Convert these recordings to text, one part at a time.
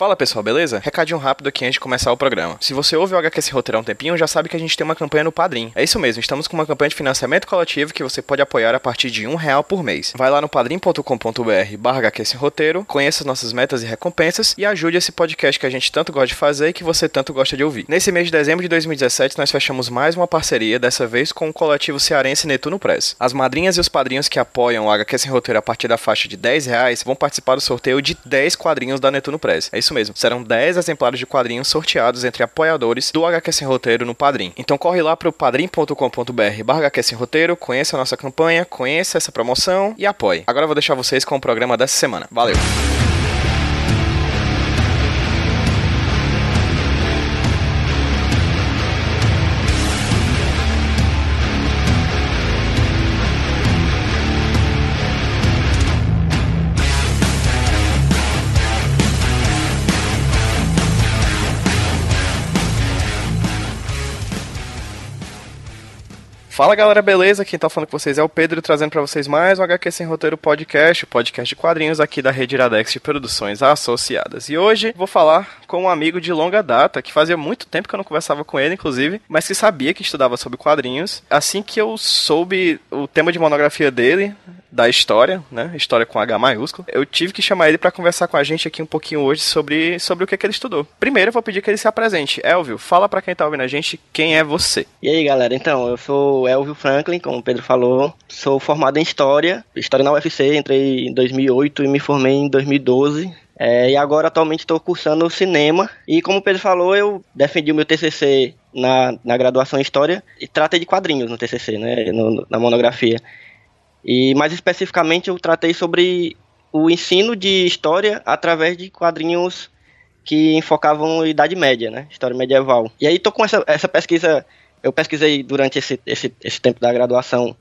Fala pessoal, beleza? Recadinho rápido aqui antes de começar o programa. Se você ouve o HQ Sem Roteiro há um tempinho, já sabe que a gente tem uma campanha no Padrim. É isso mesmo, estamos com uma campanha de financiamento coletivo que você pode apoiar a partir de um real por mês. Vai lá no padrim.com.br barra HQ Sem Roteiro, conheça as nossas metas e recompensas e ajude esse podcast que a gente tanto gosta de fazer e que você tanto gosta de ouvir. Nesse mês de dezembro de 2017, nós fechamos mais uma parceria, dessa vez com o coletivo cearense Netuno Press. As madrinhas e os padrinhos que apoiam o HQ Sem Roteiro a partir da faixa de 10 reais vão participar do sorteio de 10 quadrinhos da Netuno Press. É isso mesmo, serão 10 exemplares de quadrinhos sorteados entre apoiadores do HQ Sem Roteiro no Padrim. Então corre lá pro padrim.com.br barra HQ Sem Roteiro, conheça a nossa campanha, conheça essa promoção e apoie. Agora eu vou deixar vocês com o programa dessa semana. Valeu! Fala galera, beleza? Quem tá falando com vocês é o Pedro, trazendo para vocês mais um HQ Sem Roteiro Podcast, o podcast de quadrinhos aqui da Rede Iradex de Produções Associadas. E hoje vou falar com um amigo de longa data, que fazia muito tempo que eu não conversava com ele, inclusive, mas que sabia que estudava sobre quadrinhos. Assim que eu soube o tema de monografia dele, da história, né? História com H maiúsculo. Eu tive que chamar ele para conversar com a gente aqui um pouquinho hoje sobre, sobre o que, que ele estudou. Primeiro, eu vou pedir que ele se apresente. Elvio, fala para quem tá ouvindo a gente quem é você. E aí, galera? Então, eu sou Elvio Franklin, como o Pedro falou. Sou formado em História, História na UFC, entrei em 2008 e me formei em 2012. É, e agora, atualmente, estou cursando cinema. E como o Pedro falou, eu defendi o meu TCC na, na graduação em História e tratei de quadrinhos no TCC, né? No, na monografia. E mais especificamente eu tratei sobre o ensino de história através de quadrinhos que enfocavam a Idade Média, né? História medieval. E aí tô com essa, essa pesquisa, eu pesquisei durante esse, esse, esse tempo da graduação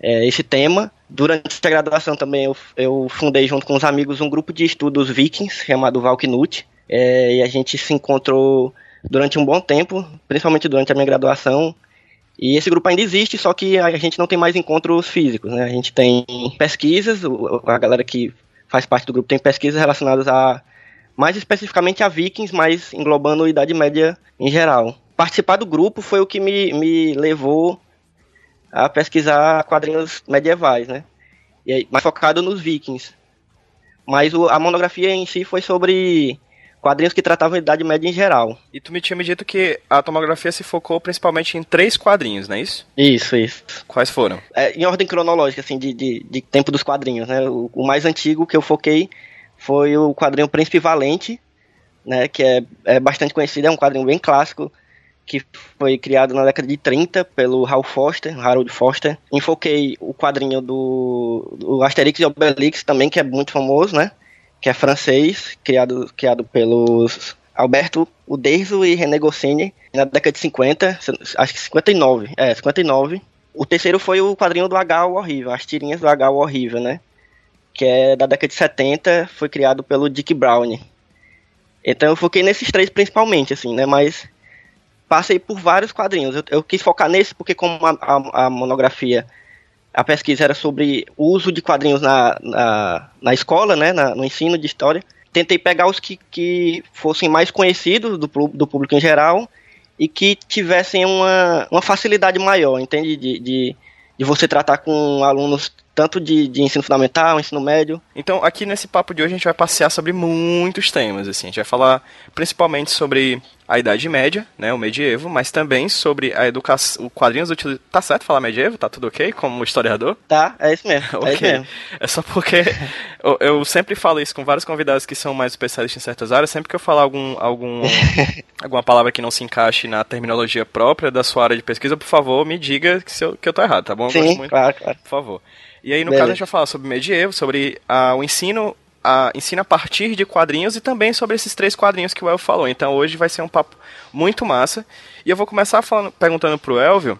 é, esse tema. Durante a graduação também eu, eu fundei junto com os amigos um grupo de estudos vikings chamado Valknut. É, e a gente se encontrou durante um bom tempo, principalmente durante a minha graduação, e esse grupo ainda existe, só que a gente não tem mais encontros físicos, né? A gente tem pesquisas, a galera que faz parte do grupo tem pesquisas relacionadas a mais especificamente a vikings, mas englobando a Idade Média em geral. Participar do grupo foi o que me, me levou a pesquisar quadrinhos medievais, né? E, mais focado nos vikings. Mas o, a monografia em si foi sobre quadrinhos que tratavam a Idade Média em geral. E tu me tinha me dito que a tomografia se focou principalmente em três quadrinhos, não é isso? Isso, isso. Quais foram? É, em ordem cronológica, assim, de, de, de, tempo dos quadrinhos, né? O, o, mais antigo que eu foquei foi o quadrinho Príncipe Valente, né? Que é, é bastante conhecido, é um quadrinho bem clássico, que foi criado na década de 30 pelo Hal Foster, Harold Foster. Enfoquei o quadrinho do, do Asterix e Obelix também, que é muito famoso, né? Que é francês, criado, criado pelos Alberto Uderzo e René Goscinny na década de 50, acho que 59, é, 59. O terceiro foi o quadrinho do H o Horrível, as tirinhas do H o Horrível, né? Que é da década de 70, foi criado pelo Dick Brown. Então eu foquei nesses três principalmente, assim, né? Mas passei por vários quadrinhos. Eu, eu quis focar nesse porque como a, a, a monografia a pesquisa era sobre o uso de quadrinhos na, na, na escola, né, na, no ensino de história. Tentei pegar os que, que fossem mais conhecidos do, do público em geral e que tivessem uma, uma facilidade maior, entende? De, de, de você tratar com alunos tanto de, de ensino fundamental, ensino médio. Então, aqui nesse papo de hoje a gente vai passear sobre muitos temas, assim. A gente vai falar principalmente sobre a Idade Média, né, o medievo, mas também sobre a educação, o quadrinhos utilizados. Tá certo falar medievo? Tá tudo ok como historiador? Tá, é isso mesmo. okay. É, isso mesmo. é só porque eu, eu, sempre falo isso com vários convidados que são mais especialistas em certas áreas, sempre que eu falar algum, algum alguma palavra que não se encaixe na terminologia própria da sua área de pesquisa, por favor, me diga que, eu, que eu tô errado, tá bom? Eu Sim, claro, claro. Por favor. E aí, no Beleza. caso, a gente vai falar sobre medievo, sobre ah, o ensino a, ensina a partir de quadrinhos e também sobre esses três quadrinhos que o Elvio falou. Então hoje vai ser um papo muito massa. E eu vou começar falando, perguntando pro Elvio,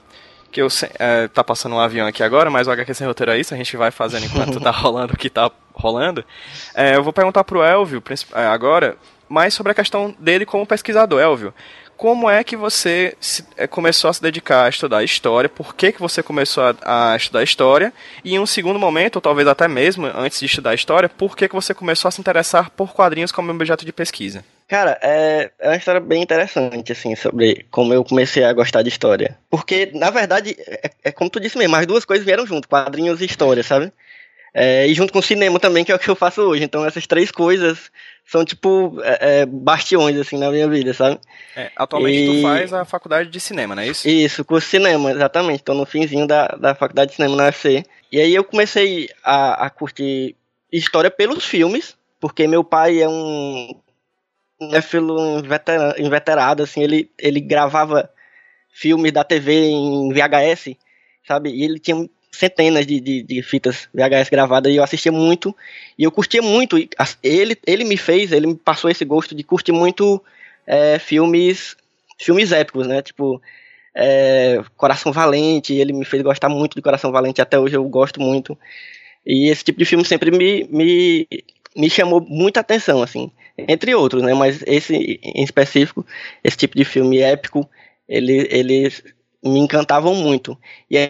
que eu é, tá passando um avião aqui agora, mas o HQ sem roteiro é isso, a gente vai fazendo enquanto tá rolando o que tá rolando. É, eu vou perguntar pro Elvio é, agora mais sobre a questão dele como pesquisador. Elvio, como é que você se, é, começou a se dedicar a estudar história, por que, que você começou a, a, estudar história, e em um segundo momento, ou talvez até mesmo antes de estudar história, por que, que você começou a se interessar por quadrinhos como objeto de pesquisa? Cara, é, é uma história bem interessante, assim, sobre como eu comecei a gostar de história. Porque, na verdade, é, é como tu disse mesmo, as duas coisas vieram junto, quadrinhos e história, sabe? É, e junto com o cinema também, que é o que eu faço hoje. Então, essas três coisas são, tipo, é, é bastiões, assim, na minha vida, sabe? É, atualmente e... tu faz a faculdade de cinema, não é isso? Isso, curso de cinema, exatamente. Estou no finzinho da, da faculdade de cinema na UFC. E aí eu comecei a, a curtir história pelos filmes, porque meu pai é um cinéfilo inveterado, assim, ele, ele gravava filmes da TV em VHS, sabe? E ele tinha centenas de, de, de, fitas VHS gravadas e eu assistia muito e eu curtia muito. Ele, ele me fez, ele me passou esse gosto de curtir muito é, filmes filmes épicos, né? Tipo é, Coração Valente, ele me fez gostar muito de Coração Valente, até hoje eu gosto muito. E esse tipo de filme sempre me, me, me chamou muita atenção, assim, entre outros, né? Mas esse em específico, esse tipo de filme épico, ele, eles me encantavam muito. E,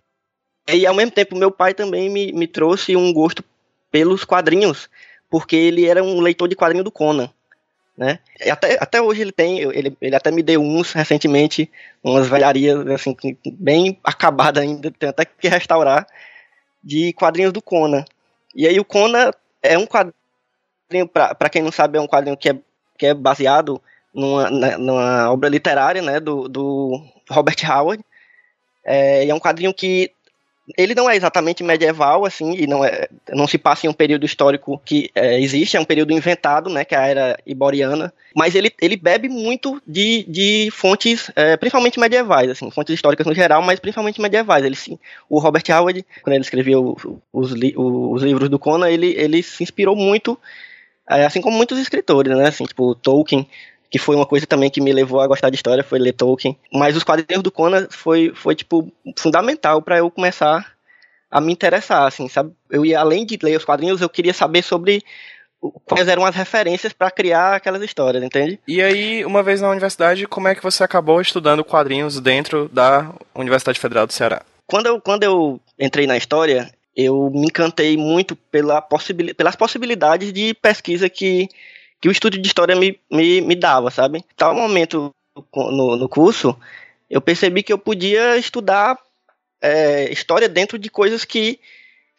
e ao mesmo tempo, meu pai também me, me trouxe um gosto pelos quadrinhos, porque ele era um leitor de quadrinho do Conan. Né? E até, até hoje ele tem, ele, ele até me deu uns recentemente, umas velharias assim, bem acabadas ainda, tem até que restaurar, de quadrinhos do Conan. E aí o Conan é um quadrinho, para quem não sabe, é um quadrinho que é, que é baseado numa, numa obra literária né, do, do Robert Howard. É, e é um quadrinho que ele não é exatamente medieval, assim, e não, é, não se passa em um período histórico que é, existe, é um período inventado, né, que é a era iboriana, mas ele, ele bebe muito de, de fontes, é, principalmente medievais, assim, fontes históricas no geral, mas principalmente medievais. Ele, sim, o Robert Howard, quando ele escreveu os, os livros do Conan, ele, ele se inspirou muito, é, assim como muitos escritores, né, assim, tipo Tolkien, que foi uma coisa também que me levou a gostar de história, foi ler Tolkien. Mas os quadrinhos do Conan foi, foi tipo, fundamental para eu começar a me interessar, assim, sabe? Eu ia, além de ler os quadrinhos, eu queria saber sobre quais eram as referências para criar aquelas histórias, entende? E aí, uma vez na universidade, como é que você acabou estudando quadrinhos dentro da Universidade Federal do Ceará? Quando eu, quando eu entrei na história, eu me encantei muito pela possibil, pelas possibilidades de pesquisa que que o estudo de história me, me, me dava, sabe? Tal momento no, no curso, eu percebi que eu podia estudar é, história dentro de coisas que,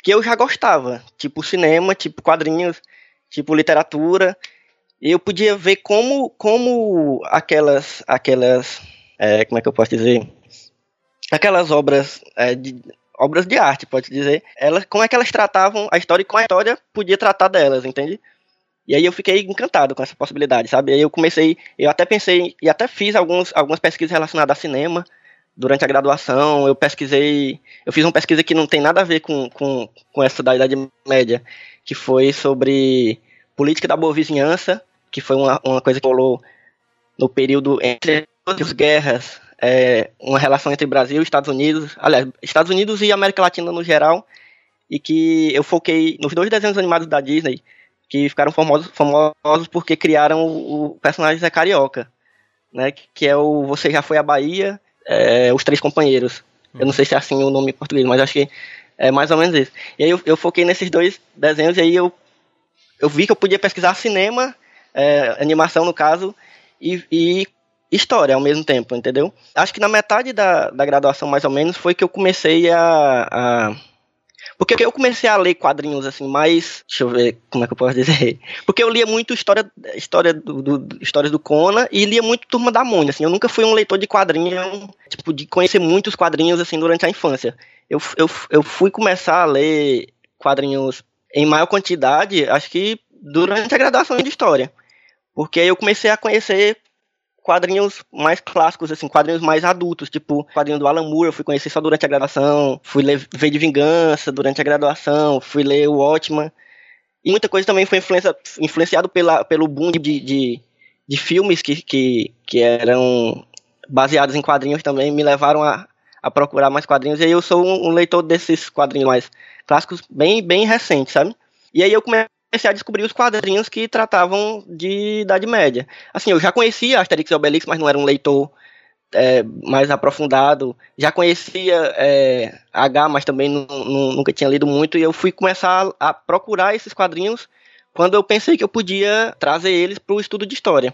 que eu já gostava, tipo cinema, tipo quadrinhos, tipo literatura. E eu podia ver como, como aquelas, aquelas é, como é que eu posso dizer? Aquelas obras é, de, obras de arte, pode dizer, elas, como é que elas tratavam a história e como a história podia tratar delas, entende? E aí eu fiquei encantado com essa possibilidade, sabe? Aí eu comecei, eu até pensei e até fiz alguns, algumas pesquisas relacionadas a cinema durante a graduação. Eu pesquisei, eu fiz uma pesquisa que não tem nada a ver com, com, com essa da Idade Média, que foi sobre política da boa vizinhança, que foi uma, uma coisa que rolou no período entre as guerras, é, uma relação entre Brasil e Estados Unidos, aliás, Estados Unidos e América Latina no geral, e que eu foquei nos dois desenhos animados da Disney, que ficaram famosos, famosos porque criaram o, o personagem Zé Carioca, né? Que é o Você Já Foi à Bahia, é, Os Três Companheiros. Eu não sei se é assim o nome em português, mas acho que é mais ou menos isso. E aí eu, eu foquei nesses dois desenhos e aí eu, eu vi que eu podia pesquisar cinema, é, animação no caso, e, e, história ao mesmo tempo, entendeu? Acho que na metade da, da graduação, mais ou menos, foi que eu comecei a, a porque eu comecei a ler quadrinhos assim, mais. Deixa eu ver como é que eu posso dizer. Porque eu lia muito história, história do, do histórias do Conan e lia muito Turma da Mônica. Assim, eu nunca fui um leitor de quadrinhos, tipo, de conhecer muitos quadrinhos assim durante a infância. Eu, eu, eu fui começar a ler quadrinhos em maior quantidade, acho que durante a graduação de história. Porque eu comecei a conhecer quadrinhos mais clássicos, assim, quadrinhos mais adultos, tipo quadrinho do Alan Moore, eu fui conhecer só durante a graduação, fui ler V de Vingança durante a graduação, fui ler o Watchman, e muita coisa também foi influencia, influenciado pela, pelo boom de, de, de filmes que, que, que eram baseados em quadrinhos também, me levaram a, a procurar mais quadrinhos, e aí eu sou um, um leitor desses quadrinhos mais clássicos, bem, bem recentes, sabe? E aí eu comecei comecei a descobrir os quadrinhos que tratavam de Idade Média. Assim, eu já conhecia Asterix e Obelix, mas não era um leitor é, mais aprofundado. Já conhecia é, H, mas também nunca tinha lido muito. E eu fui começar a, a, procurar esses quadrinhos quando eu pensei que eu podia trazer eles para o estudo de história.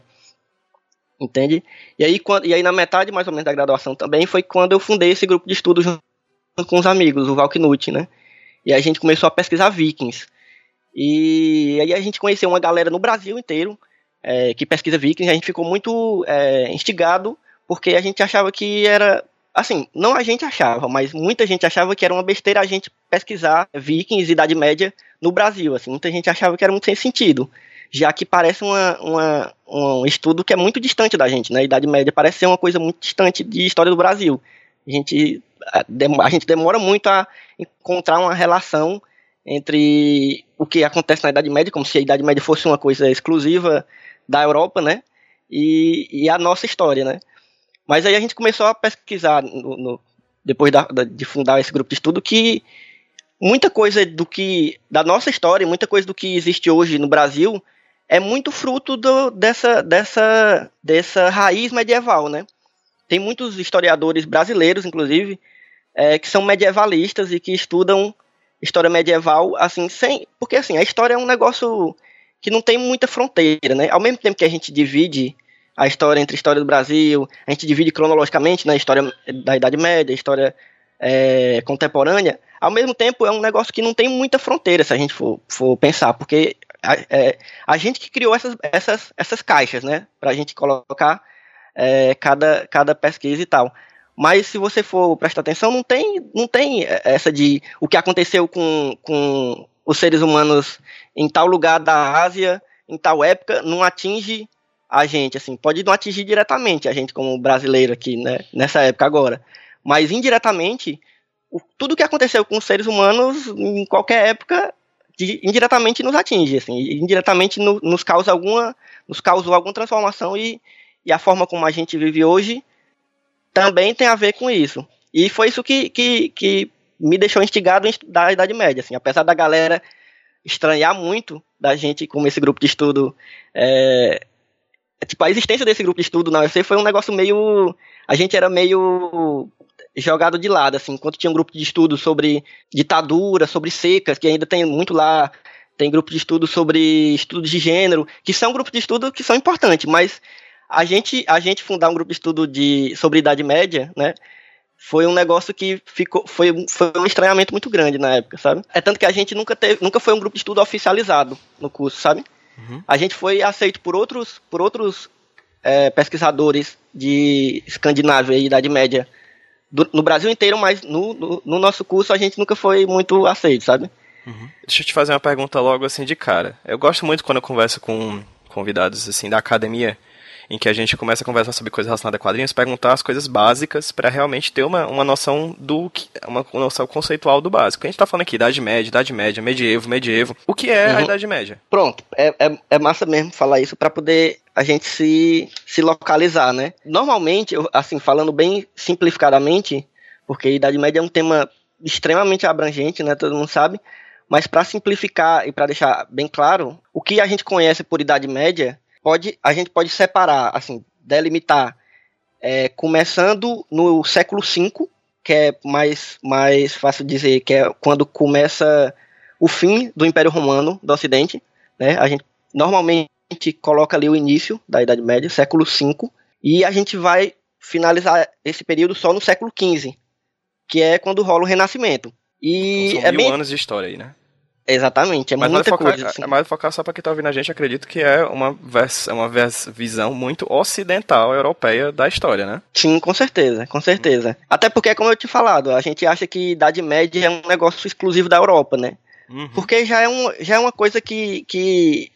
entende? E aí, quando, e aí na metade mais ou menos da graduação também foi quando eu fundei esse grupo de estudos junto com os amigos, o Valknut, né? E a gente começou a pesquisar vikings. E aí a gente conheceu uma galera no Brasil inteiro é, que pesquisa vikings, a gente ficou muito é, instigado porque a gente achava que era assim, não a gente achava, mas muita gente achava que era uma besteira a gente pesquisar vikings, Idade Média no Brasil, assim, muita gente achava que era muito sem sentido, já que parece uma, uma, um estudo que é muito distante da gente, né, Idade Média parece ser uma coisa muito distante de história do Brasil, a gente, a, a gente demora muito a encontrar uma relação entre o que acontece na Idade Média, como se a Idade Média fosse uma coisa exclusiva da Europa, né, e, e a nossa história, né, mas aí a gente começou a pesquisar, no, no, depois da, da, de fundar esse grupo de estudo, que muita coisa do que da nossa história, muita coisa do que existe hoje no Brasil é muito fruto do, dessa, dessa, dessa raiz medieval, né? Tem muitos historiadores brasileiros, inclusive, é, que são medievalistas e que estudam história medieval, assim, sem. Porque assim, a história é um negócio que não tem muita fronteira, né? Ao mesmo tempo que a gente divide a história entre a história do Brasil, a gente divide cronologicamente na né, história da Idade Média, a história é, contemporânea, ao mesmo tempo é um negócio que não tem muita fronteira se a gente for, for pensar, porque a, é, a gente que criou essas, essas, essas caixas, né, para a gente colocar é, cada, cada pesquisa e tal. Mas se você for prestar atenção, não tem, não tem essa de o que aconteceu com, com os seres humanos em tal lugar da Ásia, em tal época, não atinge a gente, assim, pode não atingir diretamente a gente como brasileiro aqui, né, nessa época agora, mas indiretamente, o, tudo que aconteceu com os seres humanos em qualquer época, de, indiretamente nos atinge, assim, indiretamente no, nos causa alguma, nos causou alguma transformação e, e a forma como a gente vive hoje também tem a ver com isso. E foi isso que, que, que me deixou instigado da Idade Média, assim, apesar da galera estranhar muito da gente como esse grupo de estudo é, tipo, a existência desse grupo de estudo na UFC foi um negócio meio. A gente era meio jogado de lado, assim, enquanto tinha um grupo de estudo sobre ditadura, sobre secas, que ainda tem muito lá, tem grupo de estudo sobre estudos de gênero, que são grupos de estudo que são importantes, mas a gente, a gente fundar um grupo de estudo de, sobre Idade Média, né, foi um negócio que ficou, foi, foi um estranhamento muito grande na época, sabe? É tanto que a gente nunca teve, nunca foi um grupo de estudo oficializado no curso, sabe? Uhum. A gente foi aceito por outros, por outros é, pesquisadores de Escandinávia e Idade Média do, no Brasil inteiro, mas no, no, no, nosso curso a gente nunca foi muito aceito, sabe? Uhum. Deixa eu te fazer uma pergunta logo assim de cara. Eu gosto muito quando eu converso com convidados assim da academia em que a gente começa a conversar sobre coisas relacionadas a quadrinhos, perguntar as coisas básicas para realmente ter uma, uma noção do uma noção conceitual do básico. A gente tá falando aqui Idade Média, Idade Média, medievo, medievo. O que é uhum. a Idade Média? Pronto, é, é, é massa mesmo falar isso para poder a gente se, se localizar, né? Normalmente, assim, falando bem simplificadamente, porque Idade Média é um tema extremamente abrangente, né? Todo mundo sabe. Mas para simplificar e para deixar bem claro, o que a gente conhece por Idade Média pode, a gente pode separar, assim, delimitar, é, começando no século V, que é mais, mais fácil dizer, que é quando começa o fim do Império Romano do Ocidente, né? A gente normalmente coloca ali o início da Idade Média, século V, e a gente vai finalizar esse período só no século XV, que é quando rola o Renascimento. E então, são é mil bem... anos de história aí, né? Exatamente, é mas muita focar, coisa. Assim. Mas focar só para quem tá ouvindo a gente, acredito que é uma, vers, uma vers, visão muito ocidental, europeia da história, né? Sim, com certeza, com certeza. Hum. Até porque, como eu te falado, a gente acha que Idade Média é um negócio exclusivo da Europa, né? Uhum. Porque já é, um, já é uma coisa que, que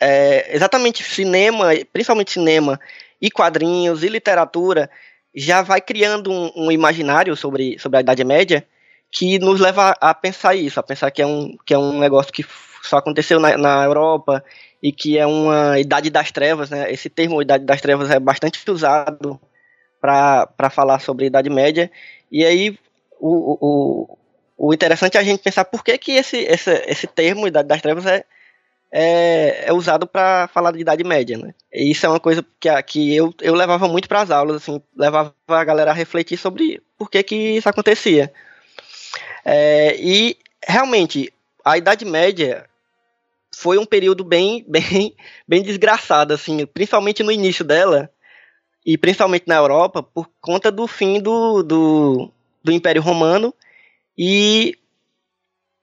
é, exatamente cinema, principalmente cinema e quadrinhos e literatura, já vai criando um, um imaginário sobre, sobre a Idade Média que nos leva a pensar isso, a pensar que é um, que é um negócio que só aconteceu na, na Europa e que é uma idade das trevas, né? Esse termo idade das trevas é bastante usado para falar sobre Idade Média. E aí o, o, o interessante é a gente pensar por que, que esse, esse, esse termo Idade das Trevas é, é, é usado para falar de Idade Média, né? E isso é uma coisa que, que eu, eu levava muito para as aulas, assim, levava a galera a refletir sobre por que, que isso acontecia. É, e realmente a Idade Média foi um período bem, bem, bem desgraçado, assim, principalmente no início dela. e principalmente na Europa, por conta do fim do, do, do Império Romano e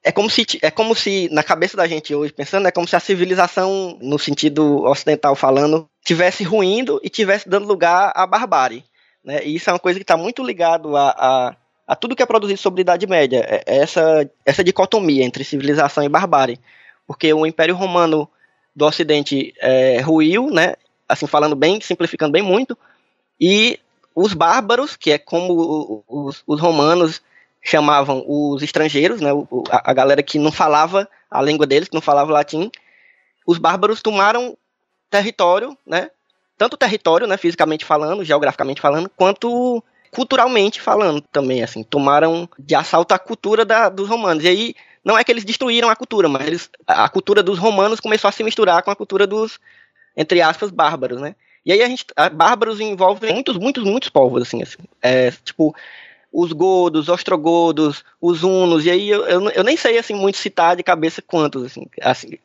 é como se é como se na cabeça da gente hoje pensando é como se a civilização no sentido ocidental falando tivesse ruindo e tivesse dando lugar à barbárie né? e isso é uma coisa que está muito ligado a, a, a, tudo que é produzido sobre a Idade Média é, é essa essa dicotomia entre civilização e barbárie. Porque o Império Romano do Ocidente é, ruiu né? Assim falando bem simplificando bem muito. E os bárbaros que é como os, os romanos chamavam os estrangeiros, né, a, a galera que não falava a língua deles, que não falava latim, os bárbaros tomaram território, né, tanto território, né, fisicamente falando, geograficamente falando, quanto culturalmente falando também, assim, tomaram de assalto a cultura da, dos romanos. E aí, não é que eles destruíram a cultura, mas eles, a cultura dos romanos começou a se misturar com a cultura dos, entre aspas, bárbaros, né? E aí a gente, a, bárbaros envolvem muitos, muitos, muitos povos, assim, assim. É, tipo, os godos, ostrogodos, os hunos, e aí eu, eu, eu, nem sei assim muito citar de cabeça quantos, assim, assim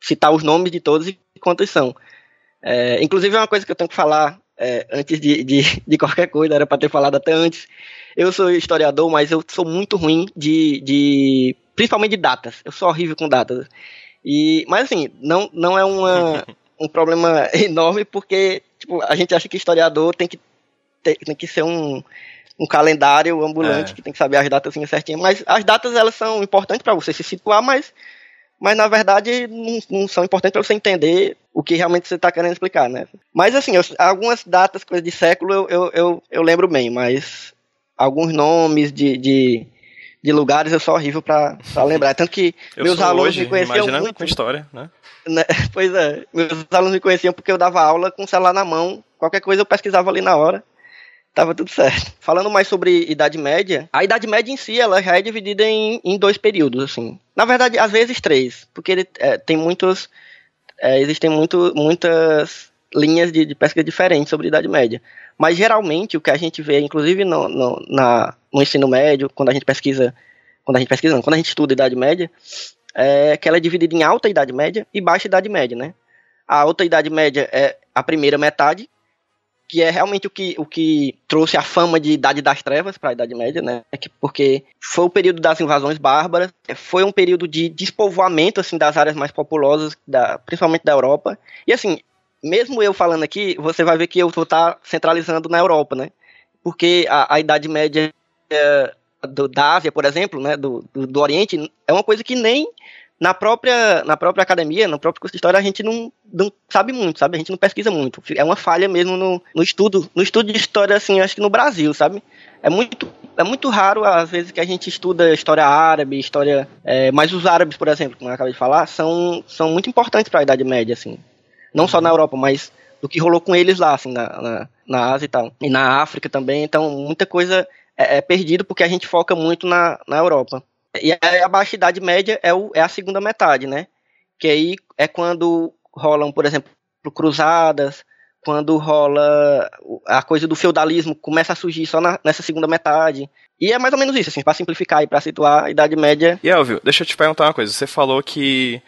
citar os nomes de todos e quantos são. É, inclusive é uma coisa que eu tenho que falar é, antes de, de, de, qualquer coisa, era para ter falado até antes. Eu sou historiador, mas eu sou muito ruim de, de principalmente de datas. Eu sou horrível com datas. E, mas assim, não, não é uma, um problema enorme porque tipo, a gente acha que historiador tem que, ter, tem que ser um um calendário ambulante é. que tem que saber as datas assim, certinho. Mas as datas elas são importantes para você se situar, mas, mas na verdade não, não são importantes para você entender o que realmente você está querendo explicar, né? Mas assim, eu, algumas datas, coisas de século, eu, eu, eu, eu, lembro bem, mas alguns nomes de, de, de lugares eu sou horrível para lembrar. Tanto que meus alunos hoje, me conheciam muito. com história, né? né? Pois é, meus alunos me conheciam porque eu dava aula com o celular na mão, qualquer coisa eu pesquisava ali na hora tava tudo certo. Falando mais sobre Idade Média, a Idade Média em si, ela já é dividida em, em dois períodos, assim. Na verdade, às vezes três, porque ele, é, tem muitos, é, existem muito, muitas linhas de, de, pesca diferentes sobre Idade Média. Mas geralmente o que a gente vê, inclusive no, no, na, no ensino médio, quando a gente pesquisa, quando a gente pesquisa, não, quando a gente estuda Idade Média, é que ela é dividida em alta Idade Média e baixa Idade Média, né? A alta Idade Média é a primeira metade, que é realmente o que, o que trouxe a fama de Idade das Trevas para a Idade Média, né? Porque foi o período das invasões bárbaras, foi um período de despovoamento assim das áreas mais populosas, da, principalmente da Europa. E assim, mesmo eu falando aqui, você vai ver que eu vou estar tá centralizando na Europa, né? Porque a, a Idade Média é, do, da Ásia, por exemplo, né, do, do, do Oriente, é uma coisa que nem na própria, na própria academia, no próprio curso de história, a gente não, não sabe muito, sabe? A gente não pesquisa muito. É uma falha mesmo no, no estudo, no estudo de história, assim, acho que no Brasil, sabe? É muito, é muito raro, às vezes, que a gente estuda história árabe, história. É, mas os árabes, por exemplo, como eu acabei de falar, são, são muito importantes para a Idade Média, assim. Não só na Europa, mas do que rolou com eles lá, assim, na, na, na Ásia e tal. E na África também. Então, muita coisa é, é perdido porque a gente foca muito na, na Europa. E a Baixa Idade Média é, o, é a segunda metade, né? Que aí é quando rolam, por exemplo, cruzadas, quando rola a coisa do feudalismo começa a surgir só na, nessa segunda metade. E é mais ou menos isso, assim, para simplificar e para situar a Idade Média. E Elvio, deixa eu te perguntar uma coisa. Você falou que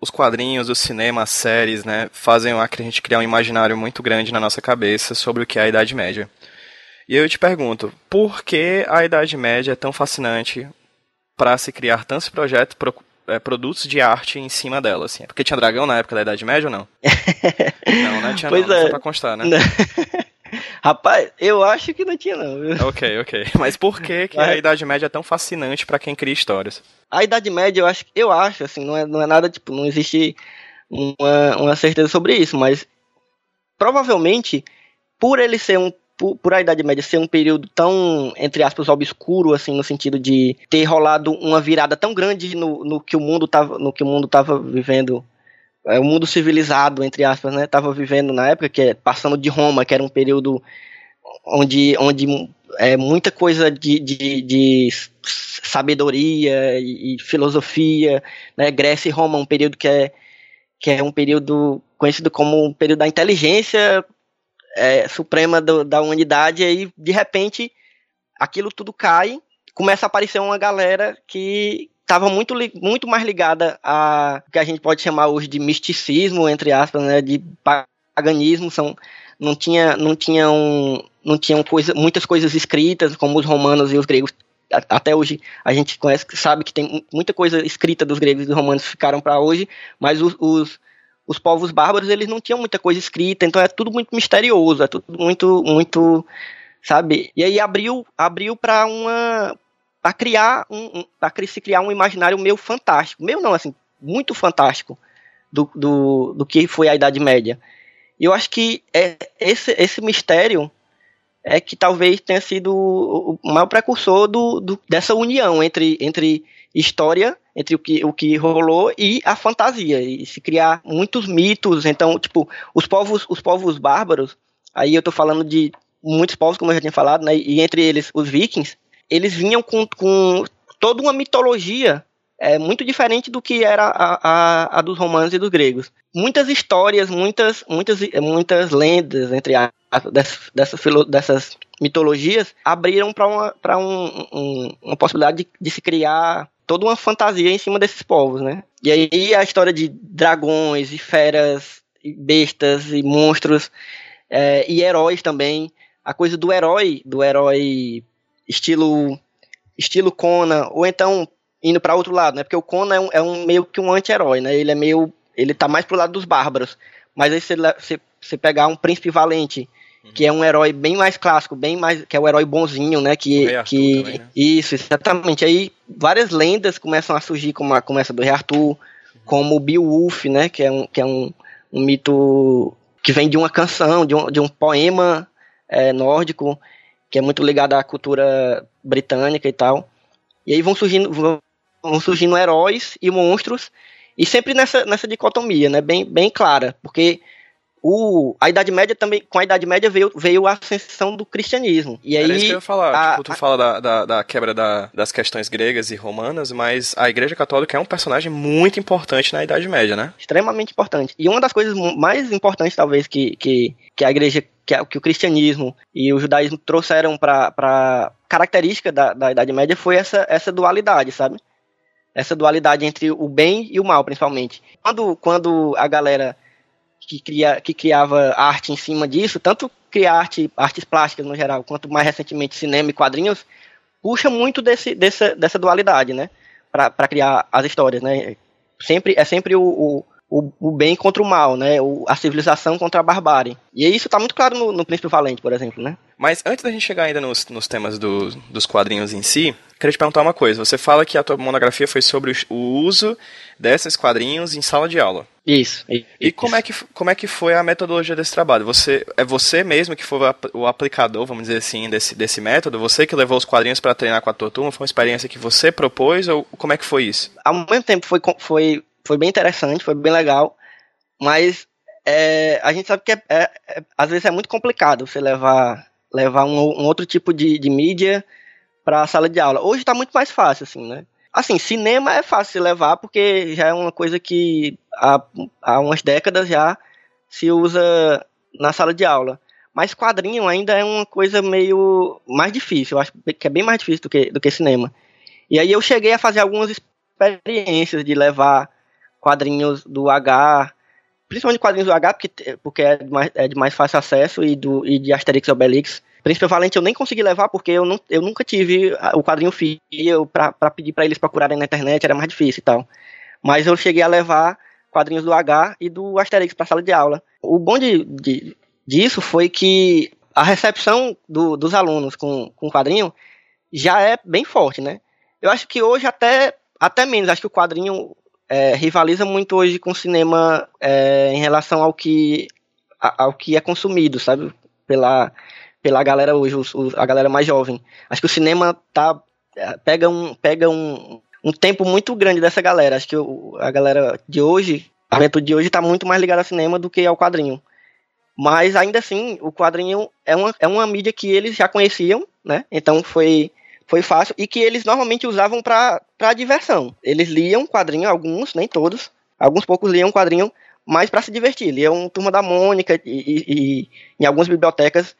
os quadrinhos, o cinema, as séries, né, fazem a gente criar um imaginário muito grande na nossa cabeça sobre o que é a Idade Média. E eu te pergunto, por que a Idade Média é tão fascinante? Para se criar tantos projetos, pro, é, produtos de arte em cima dela, assim. Porque tinha dragão na época da Idade Média ou não? não, não tinha pois não, é. só pra constar, né? Rapaz, eu acho que não tinha não. Viu? Ok, ok. Mas por que, que a Idade Média é tão fascinante para quem cria histórias? A Idade Média, eu acho, eu acho assim, não é, não é nada, tipo, não existe uma, uma certeza sobre isso, mas provavelmente, por ele ser um por, por, a Idade Média ser um período tão, entre aspas, obscuro, assim, no sentido de ter rolado uma virada tão grande no, no que o mundo estava no que o mundo tava vivendo, é, o mundo civilizado, entre aspas, né, estava vivendo na época, que é passando de Roma, que era um período onde, onde é, muita coisa de, de, de sabedoria e, e, filosofia, né, Grécia e Roma, um período que é, que é um período conhecido como um período da inteligência é, suprema do, da humanidade, e aí, de repente, aquilo tudo cai, começa a aparecer uma galera que estava muito, muito mais ligada a que a gente pode chamar hoje de misticismo, entre aspas, né, de paganismo, são não tinha, não tinham, não tinham coisa, muitas coisas escritas como os romanos e os gregos. Até hoje a gente conhece, sabe que tem muita coisa escrita dos gregos e dos romanos ficaram para hoje, mas os, os, os povos bárbaros eles não tinham muita coisa escrita, então é tudo muito misterioso, é tudo muito, muito, sabe? E aí abriu, abriu para uma para criar um, um para se criar um imaginário meio fantástico, meio não assim, muito fantástico do, do, do que foi a Idade Média. E eu acho que é esse, esse mistério é que talvez tenha sido o maior precursor do, do, dessa união entre, entre história, entre o que, o que rolou e a fantasia, e se criar muitos mitos. Então, tipo, os povos, os povos bárbaros, aí eu tô falando de muitos povos, como eu já tinha falado, né, e entre eles os vikings, eles vinham com, com toda uma mitologia é muito diferente do que era a, a, a, dos romanos e dos gregos. Muitas histórias, muitas, muitas, muitas lendas entre as, dessas, dessas, dessas mitologias abriram para uma, um, um, uma possibilidade de, de, se criar toda uma fantasia em cima desses povos, né? E aí a história de dragões e feras, e bestas e monstros é, e heróis também. A coisa do herói, do herói estilo estilo Conan, ou então indo para outro lado, né? Porque o Conan é um, é um meio que um anti-herói, né? Ele é meio. Ele tá mais pro lado dos bárbaros. Mas aí você, você, você pegar um príncipe valente, uhum. que é um herói bem mais clássico, bem mais. que é o herói bonzinho, né? Que. que também, né? Isso, exatamente. Aí várias lendas começam a surgir, como a, como essa do Rei Arthur, uhum. como o Beowulf, né? Que é um, que é um, um mito que vem de uma canção, de um, de um poema é, nórdico, que é muito ligado à cultura britânica e tal. E aí vão surgindo, vão surgindo heróis e monstros, e sempre nessa, nessa dicotomia, né, bem, bem clara, porque o, a Idade Média também, com a Idade Média veio, veio a ascensão do cristianismo. E aí, isso que eu ia falar, a, tipo, tu a, fala da, da, da quebra da, das questões gregas e romanas, mas a Igreja Católica é um personagem muito importante na Idade Média, né? Extremamente importante. E uma das coisas mais importantes, talvez, que, que, que a Igreja, que o cristianismo e o judaísmo trouxeram para característica da, da Idade Média foi essa, essa dualidade, sabe? essa dualidade entre o bem e o mal, principalmente. Quando, quando a galera que, cria, que criava arte em cima disso, tanto criar arte, artes plásticas no geral, quanto mais recentemente cinema e quadrinhos, puxa muito desse, dessa, dessa dualidade, né? Para criar as histórias, né? Sempre, é sempre o, o o, o, bem contra o mal, né? O, a civilização contra a barbárie. E isso está muito claro no, no Príncipe Valente, por exemplo, né? Mas antes da gente chegar ainda nos, nos temas do, dos quadrinhos em si, queria te perguntar uma coisa. Você fala que a tua monografia foi sobre o uso desses quadrinhos em sala de aula. Isso. isso. E como é, que, como é que foi a metodologia desse trabalho? Você É você mesmo que foi o aplicador, vamos dizer assim, desse, desse método? Você que levou os quadrinhos para treinar com a tua turma? Foi uma experiência que você propôs ou como é que foi isso? Ao mesmo tempo foi, foi foi bem interessante, foi bem legal, mas é, a gente sabe que é, é, é, às vezes é muito complicado você levar, levar um, um outro tipo de, de mídia para a sala de aula. Hoje está muito mais fácil, assim, né? Assim, cinema é fácil levar porque já é uma coisa que há, há umas décadas já se usa na sala de aula. Mas quadrinho ainda é uma coisa meio mais difícil, eu acho que é bem mais difícil do que, do que cinema. E aí eu cheguei a fazer algumas experiências de levar quadrinhos do H, principalmente quadrinhos do H, porque, porque é, de mais, é de mais fácil acesso, e, do, e de Asterix e Obelix. Príncipe Valente eu nem consegui levar porque eu, não, eu nunca tive o quadrinho físico para pedir para eles procurarem na internet, era mais difícil e tal. Mas eu cheguei a levar quadrinhos do H e do Asterix para sala de aula. O bom de, de, disso foi que a recepção do, dos alunos com, com o quadrinho já é bem forte, né? Eu acho que hoje até, até menos, acho que o quadrinho é, rivaliza muito hoje com o cinema é, em relação ao que, ao que é consumido, sabe? Pela, pela galera hoje, os, os, a galera mais jovem. Acho que o cinema tá, é, pega, um, pega um, um tempo muito grande dessa galera. Acho que o, a galera de hoje, a juventude de hoje está muito mais ligada ao cinema do que ao quadrinho. Mas ainda assim, o quadrinho é uma, é uma mídia que eles já conheciam, né? Então foi foi fácil e que eles normalmente usavam para diversão. Eles liam quadrinho, alguns, nem todos, alguns poucos liam quadrinho, mas para se divertir. Liam Turma da Mônica e, e, e em algumas bibliotecas.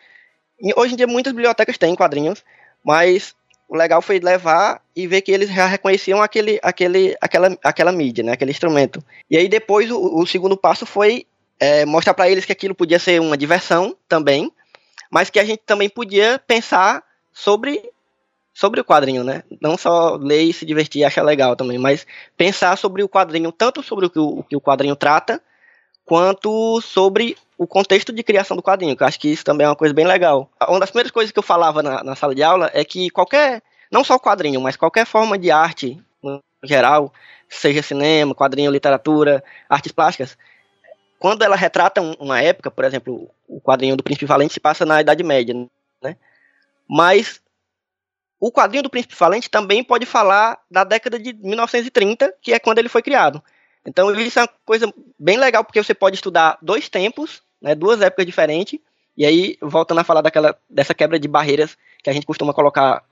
E hoje em dia muitas bibliotecas têm quadrinhos, mas o legal foi levar e ver que eles já reconheciam aquele, aquele, aquela, aquela mídia, né, aquele instrumento. E aí depois o, o segundo passo foi é, mostrar para eles que aquilo podia ser uma diversão também, mas que a gente também podia pensar sobre sobre o quadrinho, né? Não só ler e se divertir e achar legal também, mas pensar sobre o quadrinho, tanto sobre o que o, o que o quadrinho trata, quanto sobre o contexto de criação do quadrinho, que eu acho que isso também é uma coisa bem legal. Uma das primeiras coisas que eu falava na, na sala de aula é que qualquer, não só o quadrinho, mas qualquer forma de arte, no geral, seja cinema, quadrinho, literatura, artes plásticas, quando ela retrata uma época, por exemplo, o quadrinho do Príncipe Valente se passa na Idade Média, né? Mas o quadrinho do Príncipe Valente também pode falar da década de 1930, que é quando ele foi criado. Então isso é uma coisa bem legal, porque você pode estudar dois tempos, né, duas épocas diferentes, e aí, voltando a falar daquela, dessa quebra de barreiras que a gente costuma colocar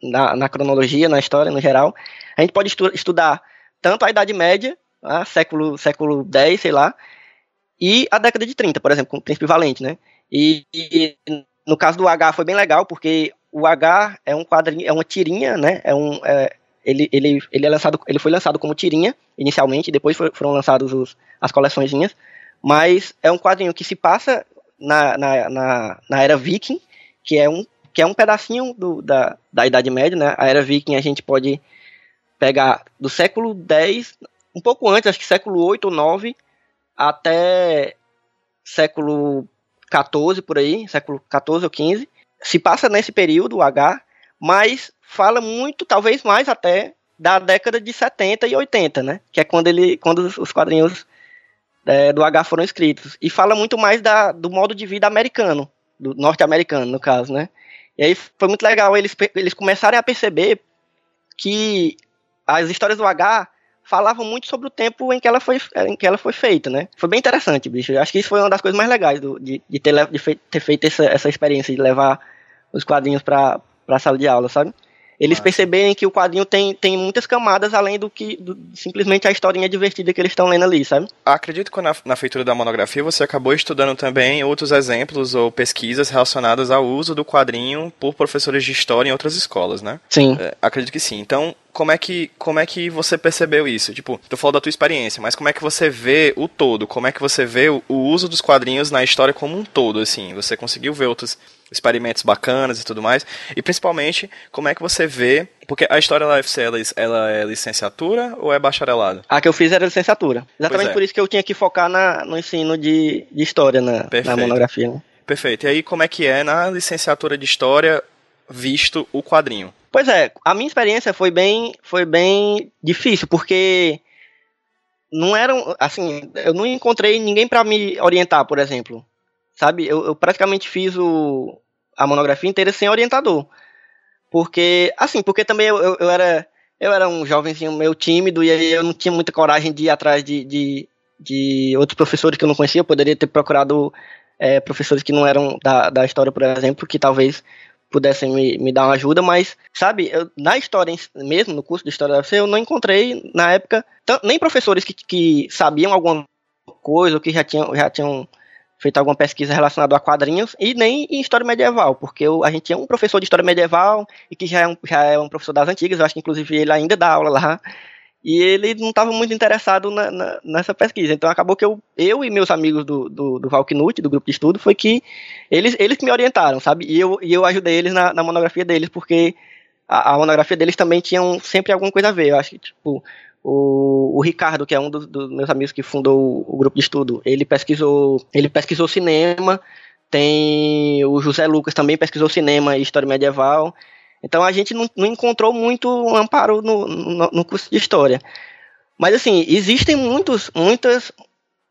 na, na cronologia, na história no geral, a gente pode estu estudar tanto a Idade Média, né, século, século X, sei lá, e a década de 30, por exemplo, com o Príncipe Valente, né? E, e, no caso do H foi bem legal, porque o H é um quadrinho, é uma tirinha, né? É um, é, ele, ele, ele, é lançado, ele foi lançado como tirinha inicialmente, depois foram lançados os, as coleçõezinhas, mas é um quadrinho que se passa na, na, na, na era viking, que é um, que é um pedacinho do, da, da Idade Média, né? A era viking a gente pode pegar do século X, um pouco antes, acho que século 8 ou 9, até século 14 por aí, século 14 ou 15, se passa nesse período, H, mas fala muito, talvez mais até, da década de 70 e 80, né? Que é quando, ele, quando os quadrinhos é, do H foram escritos. E fala muito mais da, do modo de vida americano, do norte-americano, no caso, né? E aí foi muito legal eles, eles começarem a perceber que as histórias do H falavam muito sobre o tempo em que ela foi, em que ela foi feita, né? Foi bem interessante, bicho. Eu acho que isso foi uma das coisas mais legais do, de, de, ter, de ter feito essa, essa experiência de levar os quadrinhos para a sala de aula, sabe? Eles ah. perceberem que o quadrinho tem, tem muitas camadas além do que do, simplesmente a historinha divertida que eles estão lendo ali, sabe? Acredito que na, na feitura da monografia você acabou estudando também outros exemplos ou pesquisas relacionadas ao uso do quadrinho por professores de história em outras escolas, né? Sim. É, acredito que sim. Então, como é que como é que você percebeu isso? Tipo, tu falou da tua experiência, mas como é que você vê o todo? Como é que você vê o, o uso dos quadrinhos na história como um todo, assim? Você conseguiu ver outros experimentos bacanas e tudo mais. E principalmente, como é que você vê. Porque a história da UFC ela, ela é licenciatura ou é bacharelado? A que eu fiz era licenciatura. Exatamente é. por isso que eu tinha que focar na, no ensino de, de história na, na monografia. Né? Perfeito. E aí, como é que é na licenciatura de história visto o quadrinho? Pois é, a minha experiência foi bem, foi bem difícil, porque não eram, assim, eu não encontrei ninguém para me orientar, por exemplo sabe? Eu, eu praticamente fiz o, a monografia inteira sem orientador. Porque, assim, porque também eu, eu, eu, era eu era um jovenzinho meio tímido e aí eu não tinha muita coragem de ir atrás de, de, de outros professores que eu não conhecia. Eu poderia ter procurado é, professores que não eram da, da história, por exemplo, que talvez pudessem me, me dar uma ajuda, mas, sabe, eu, na história mesmo, no curso de História da UFC, eu não encontrei, na época, nem professores que, que sabiam alguma coisa, ou que já tinham, já tinham feito alguma pesquisa relacionada a quadrinhos e nem em história medieval, porque eu, a gente tinha um professor de história medieval e que já é, um, já é um professor das antigas, eu acho que inclusive ele ainda dá aula lá, e ele não estava muito interessado na, na, nessa pesquisa. Então acabou que eu, eu e meus amigos do, do, do Valknut, do grupo de estudo, foi que eles, eles me orientaram, sabe? E eu, e eu ajudei eles na, na monografia deles, porque a, a monografia deles também tinha sempre alguma coisa a ver. Eu acho que, tipo, o, o Ricardo, que é um dos, dos, meus amigos que fundou o, o, grupo de estudo, ele pesquisou, ele pesquisou cinema. Tem o José Lucas também pesquisou cinema e história medieval. Então a gente não, não encontrou muito amparo no, no, no, curso de história. Mas assim, existem muitos, muitas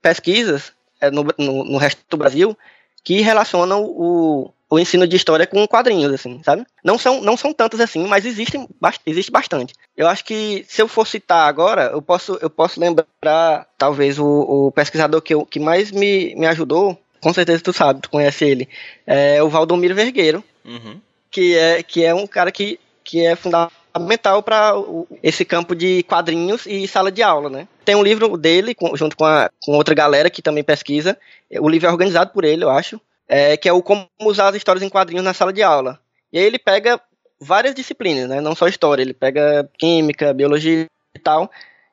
pesquisas é, no, no, no resto do Brasil que relacionam o, o ensino de história com quadrinhos, assim, sabe? Não são, não são tantos assim, mas existem, existe bastante. Eu acho que se eu for citar agora, eu posso, eu posso lembrar, talvez, o, o pesquisador que, eu, que mais me, me ajudou, com certeza tu sabe, tu conhece ele, é o Valdomiro Vergueiro, uhum. que, é, que é um cara que, que é fundamental para esse campo de quadrinhos e sala de aula, né? Tem um livro dele, junto com, a, com outra galera que também pesquisa, o livro é organizado por ele, eu acho, é, que é o como usar as histórias em quadrinhos na sala de aula. E aí ele pega várias disciplinas, né? Não só história, ele pega química, biologia e tal.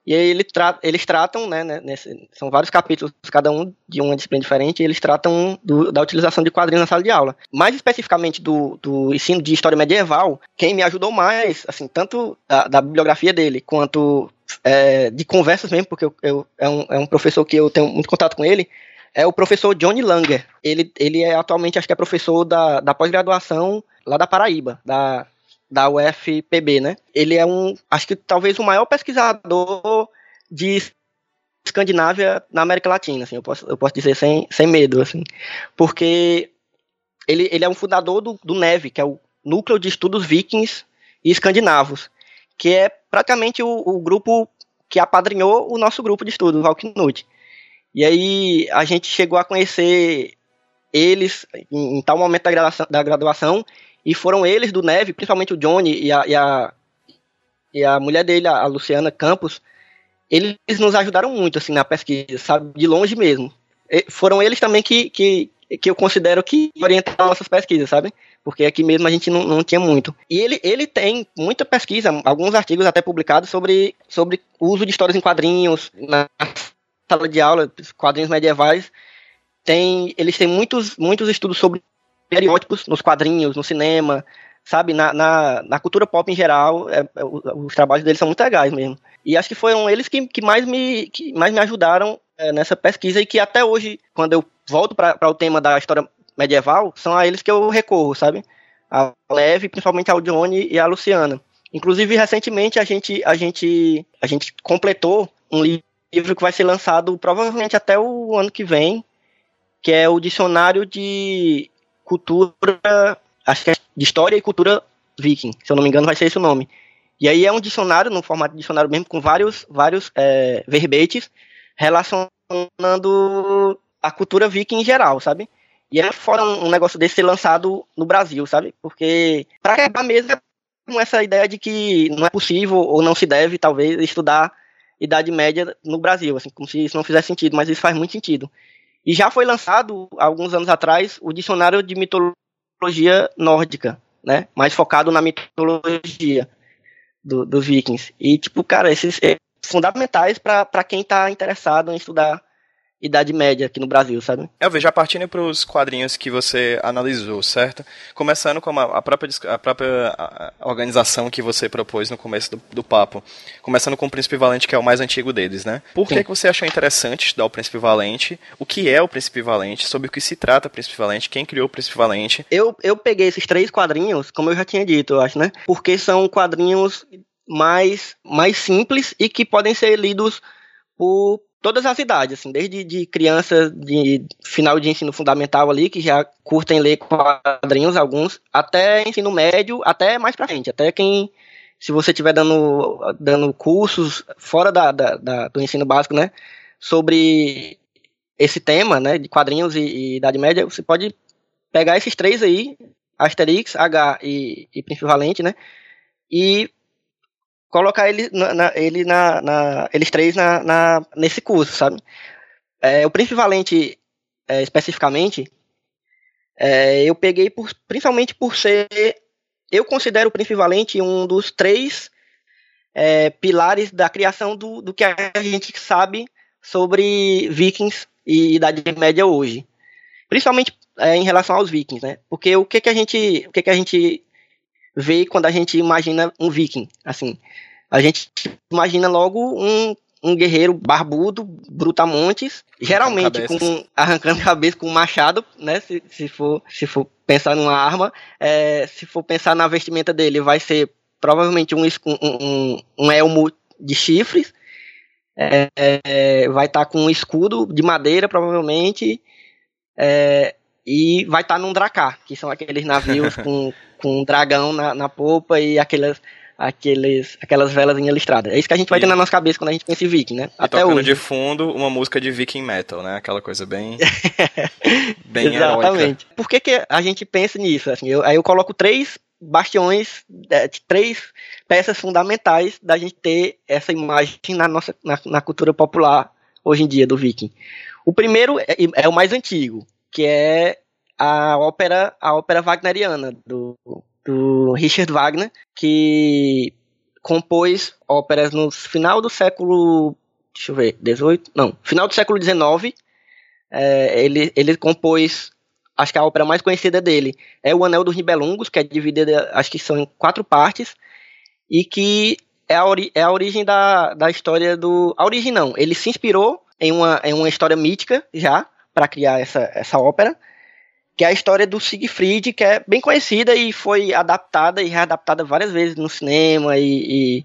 E aí ele tra eles tratam, né, né, nesse, são vários capítulos, cada um de uma disciplina diferente, e eles tratam do, da utilização de quadrinhos na sala de aula. Mais especificamente do, do ensino de história medieval, quem me ajudou mais, assim, tanto da, da bibliografia dele, quanto é, de conversas mesmo, porque eu, eu, é, um, é um professor que eu tenho muito contato com ele, é o professor Johnny Langer. Ele, ele é atualmente, acho que é professor da, da pós-graduação lá da Paraíba, da da UFPB, né? Ele é um, acho que talvez o maior pesquisador de Escandinávia na América Latina, assim, eu posso, eu posso dizer sem, sem medo, assim, porque ele, ele é um fundador do, do NEV, que é o Núcleo de Estudos Vikings e Escandinavos, que é praticamente o, o grupo que apadrinhou o nosso grupo de estudos, o Valknut. E aí a gente chegou a conhecer eles em, em tal momento da graduação, da graduação e foram eles do Neve, principalmente o Johnny e a, e a, e a mulher dele, a Luciana Campos, eles nos ajudaram muito, assim, na pesquisa, sabe? De longe mesmo. E foram eles também que, que, que eu considero que orientaram nossas pesquisas, sabe? Porque aqui mesmo a gente não, não tinha muito. E ele, ele tem muita pesquisa, alguns artigos até publicados sobre, sobre o uso de histórias em quadrinhos, na sala de aula, quadrinhos medievais. Tem, eles têm muitos, muitos estudos sobre estereótipos nos quadrinhos, no cinema, sabe? Na, na, na cultura pop em geral, é, é, os trabalhos deles são muito legais mesmo. E acho que foram eles que, que, mais, me, que mais me ajudaram é, nessa pesquisa e que até hoje, quando eu volto para o tema da história medieval, são a eles que eu recorro, sabe? A Leve, principalmente ao Johnny e a Luciana. Inclusive, recentemente, a gente, a gente, a gente completou um livro que vai ser lançado provavelmente até o ano que vem, que é o Dicionário de cultura, acho que é de história e cultura viking, se eu não me engano vai ser esse o nome. E aí é um dicionário, no formato de dicionário mesmo, com vários, vários é, verbetes relacionando a cultura viking em geral, sabe? E é fora um, negócio desse ser lançado no Brasil, sabe? Porque para quebrar mesmo com essa ideia de que não é possível ou não se deve, talvez, estudar Idade Média no Brasil, assim, como se isso não fizesse sentido, mas isso faz muito sentido. E já foi lançado, alguns anos atrás, o Dicionário de Mitologia Nórdica, né? Mais focado na mitologia do, dos vikings. E, tipo, cara, esses é fundamentais para quem está interessado em estudar Idade Média aqui no Brasil, sabe? Eu vejo, já partindo para os quadrinhos que você analisou, certo? Começando com a, própria, a própria organização que você propôs no começo do, do, papo. Começando com o Príncipe Valente, que é o mais antigo deles, né? Por que, que você achou interessante estudar o Príncipe Valente? O que é o Príncipe Valente? Sobre o que se trata o Príncipe Valente? Quem criou o Príncipe Valente? Eu, eu peguei esses três quadrinhos, como eu já tinha dito, eu acho, né? Porque são quadrinhos mais, mais simples e que podem ser lidos por todas as idades, assim, desde de crianças de final de ensino fundamental ali, que já curtem ler quadrinhos, alguns, até ensino médio, até mais pra frente, até quem, se você estiver dando, dando cursos fora da, da, da, do ensino básico, né, sobre esse tema, né, de quadrinhos e, e Idade Média, você pode pegar esses três aí, Asterix, H e, e Príncipe Valente, né, e colocar ele na, na ele na, na, eles três na, na, nesse curso, sabe? É, o Príncipe Valente, é, especificamente, é, eu peguei por, principalmente por ser. Eu considero o Príncipe Valente um dos três é, pilares da criação do, do que a gente sabe sobre Vikings e Idade Média hoje. Principalmente é, em relação aos Vikings, né? Porque o que, que a gente. O que, que a gente vê quando a gente imagina um viking, assim. A gente imagina logo um, um guerreiro barbudo, brutamontes, geralmente com arrancando cabeça com um machado, né? Se, se, for, se for pensar numa arma, é, se for pensar na vestimenta dele, vai ser provavelmente um, um, um elmo de chifres, é, é, vai estar tá com um escudo de madeira, provavelmente, é, e vai estar tá num dracar, que são aqueles navios com, com um dragão na, na popa e aquelas aqueles, aquelas velas em listrada. É isso que a gente vai e... ter na nossa cabeça quando a gente pensa em Viking, né? E Até tocando hoje. de fundo uma música de Viking Metal, né? Aquela coisa bem. bem Exatamente. Heróica. Por que, que a gente pensa nisso? Assim, eu, aí eu coloco três bastiões, é, três peças fundamentais da gente ter essa imagem na nossa na, na cultura popular hoje em dia do Viking. O primeiro é, é o mais antigo, que é a ópera a ópera wagneriana do do Richard Wagner, que compôs óperas no final do século. Deixa eu ver, 18? Não, final do século XIX. É, ele, ele compôs. Acho que a ópera mais conhecida dele é O Anel dos Nibelungos, que é dividida, acho que são em quatro partes, e que é a, ori é a origem da, da história do. A origem não, ele se inspirou em uma, em uma história mítica já, para criar essa, essa ópera, que é a história do Siegfried, que é bem conhecida e foi adaptada e readaptada várias vezes no cinema e,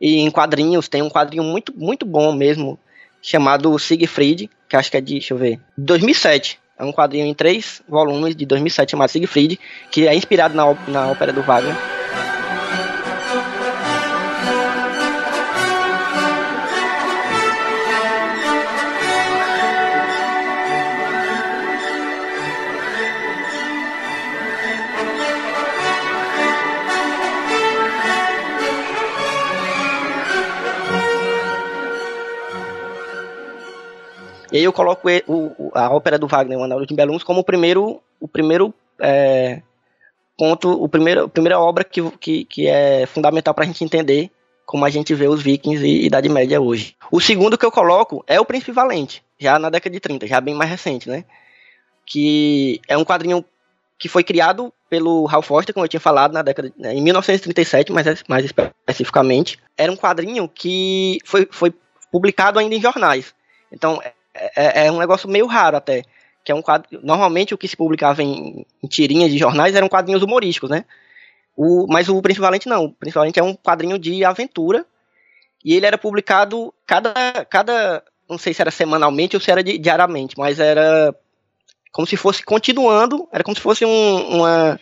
e, e em quadrinhos. Tem um quadrinho muito, muito bom mesmo, chamado Siegfried, que acho que é de, deixa eu ver, 2007. É um quadrinho em três volumes de 2007 chamado Siegfried, que é inspirado na, na ópera do Wagner. E aí eu coloco o, a ópera do Wagner, o Anel de Beluns, como o primeiro, o primeiro é, ponto, o primeiro, a primeira obra que, que, que é fundamental para a gente entender como a gente vê os vikings e Idade Média hoje. O segundo que eu coloco é o Príncipe Valente, já na década de 30, já bem mais recente, né? Que é um quadrinho que foi criado pelo Ralph Foster, como eu tinha falado, na década né, em 1937, mais, mais especificamente. Era um quadrinho que foi, foi publicado ainda em jornais. Então, é, é, é um negócio meio raro até. Que é um quadro. Normalmente o que se publicava em, em tirinhas de jornais eram quadrinhos humorísticos, né? O, mas o Príncipe Valente não. O é um quadrinho de aventura. E ele era publicado cada. cada não sei se era semanalmente ou se era diariamente, mas era como se fosse continuando, era como se fosse um, uma,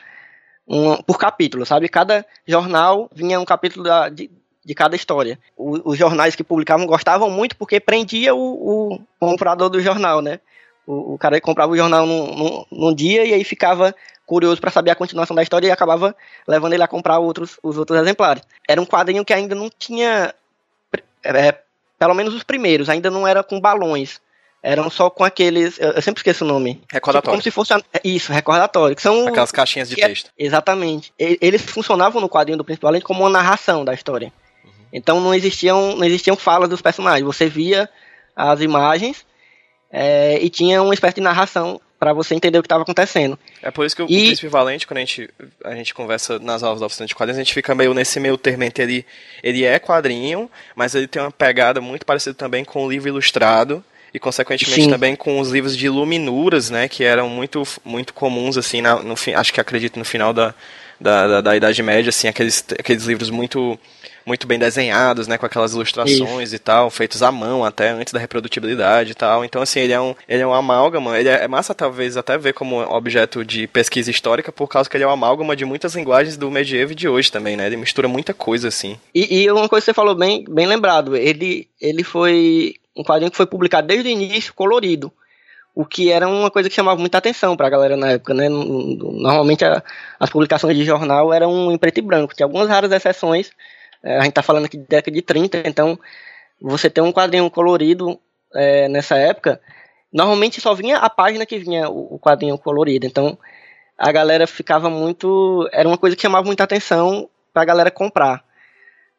um, por capítulo, sabe? Cada jornal vinha um capítulo da, de, de cada história. O, os jornais que publicavam gostavam muito porque prendia o, o comprador do jornal, né? O, o cara comprava o jornal num, num, num, dia e aí ficava curioso para saber a continuação da história e acabava levando ele a comprar outros, os outros exemplares. Era um quadrinho que ainda não tinha, é, pelo menos os primeiros, ainda não era com balões. Eram só com aqueles. Eu sempre esqueço o nome. Recordatório. Tipo, como se fosse. Isso, recordatório. Que são Aquelas caixinhas de texto. É, exatamente. Eles funcionavam no quadrinho do Principal como uma narração da história. Então não existiam, não existiam falas dos personagens. Você via as imagens é, e tinha uma espécie de narração para você entender o que estava acontecendo. É por isso que o e... Príncipe Valente, quando a gente, a gente conversa nas aulas da oficina de quadrinhos, a gente fica meio nesse meio termo entre ele, ele é quadrinho, mas ele tem uma pegada muito parecida também com o livro ilustrado e consequentemente Sim. também com os livros de iluminuras, né, que eram muito, muito comuns assim, na, no, acho que acredito no final da, da, da, da Idade Média, assim, aqueles, aqueles livros muito muito bem desenhados, né, com aquelas ilustrações Isso. e tal, feitos à mão até antes da reprodutibilidade e tal. Então assim, ele é um, ele é um amálgama, ele é, é massa talvez até ver como objeto de pesquisa histórica por causa que ele é um amálgama de muitas linguagens do medievo e de hoje também, né? Ele mistura muita coisa assim. E, e uma coisa que você falou bem, bem lembrado, ele ele foi um quadrinho que foi publicado desde o início colorido o que era uma coisa que chamava muita atenção para a galera na época, né? Normalmente a, as publicações de jornal eram em preto e branco, tinha algumas raras exceções a gente está falando aqui de década de 30, então você ter um quadrinho colorido é, nessa época, normalmente só vinha a página que vinha o, o quadrinho colorido. Então a galera ficava muito. Era uma coisa que chamava muita atenção para a galera comprar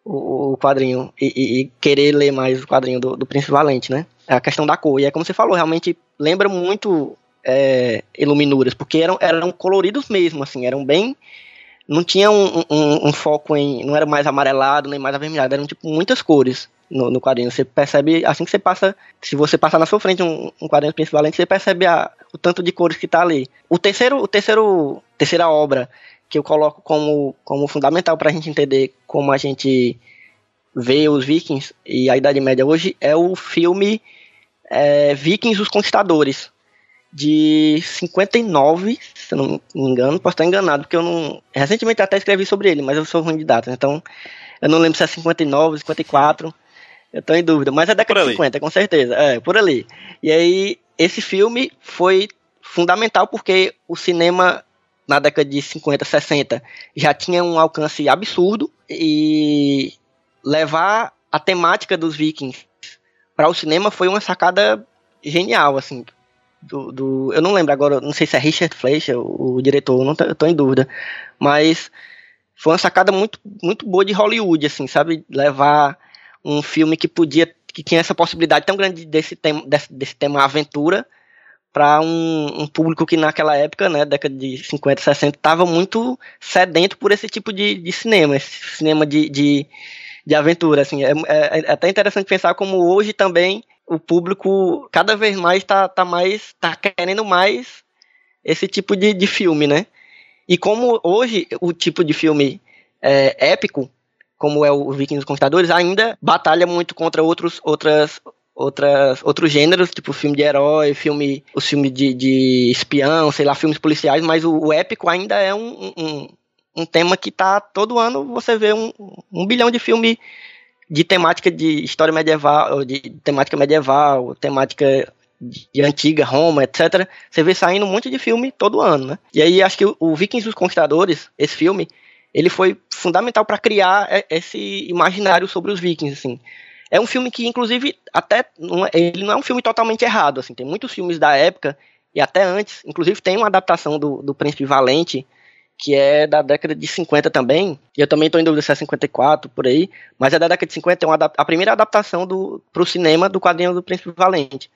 o, o quadrinho e, e, e, querer ler mais o quadrinho do, do Príncipe Valente, né? É a questão da cor. E é como você falou, realmente lembra muito é, Iluminuras, porque eram, eram coloridos mesmo, assim, eram bem não tinha um, um, um, foco em. Não era mais amarelado, nem mais avermelhado, eram tipo muitas cores no, no quadrinho. Você percebe, assim que você passa. Se você passar na sua frente um, um quadrinho principal, você percebe a, o tanto de cores que está ali. O terceiro, o terceiro, terceira obra que eu coloco como, como fundamental para a gente entender como a gente vê os vikings e a Idade Média hoje é o filme é, Vikings os Conquistadores, de 59, se eu não me engano, posso estar enganado, porque eu não. Recentemente até escrevi sobre ele, mas eu sou ruim de datas, então eu não lembro se é 59, 54. Eu estou em dúvida, mas é década de 50, com certeza. É, por ali. E aí, esse filme foi fundamental porque o cinema na década de 50, 60 já tinha um alcance absurdo e levar a temática dos vikings para o cinema foi uma sacada genial, assim, do, do, eu não lembro agora, não sei se é Richard Fleischer, o, o diretor, não tô em dúvida, mas foi uma sacada muito, muito boa de Hollywood, assim, sabe? Levar um filme que podia, que tinha essa possibilidade tão grande desse tema, desse, desse tema aventura, para um, um, público que naquela época, né, década de 50, 60, estava muito sedento por esse tipo de, de cinema, esse cinema de, de, de aventura, assim, é, é, é, até interessante pensar como hoje também o público cada vez mais está tá mais, tá querendo mais esse tipo de, de filme, né, e como hoje o tipo de filme é, épico, como é o Vikings dos Conquistadores, ainda batalha muito contra outros, outras, outras, outros gêneros, tipo filme de herói, filme, os filmes de, de espião, sei lá, filmes policiais, mas o, o épico ainda é um, um, um, tema que tá todo ano você vê um, um bilhão de filmes de temática de história medieval, de temática medieval, temática de antiga Roma, etc. Você vê saindo um monte de filme todo ano, né? E aí acho que o, Vikings dos Conquistadores, esse filme, ele foi fundamental para criar esse imaginário sobre os Vikings, assim. É um filme que, inclusive, até não é, ele não é um filme totalmente errado, assim. Tem muitos filmes da época e até antes, inclusive tem uma adaptação do, do Príncipe Valente que é da década de 50 também, e eu também estou em dúvida se é 54, por aí, mas é da década de 50, é uma, a primeira adaptação para o cinema do quadrinho do Príncipe Valente.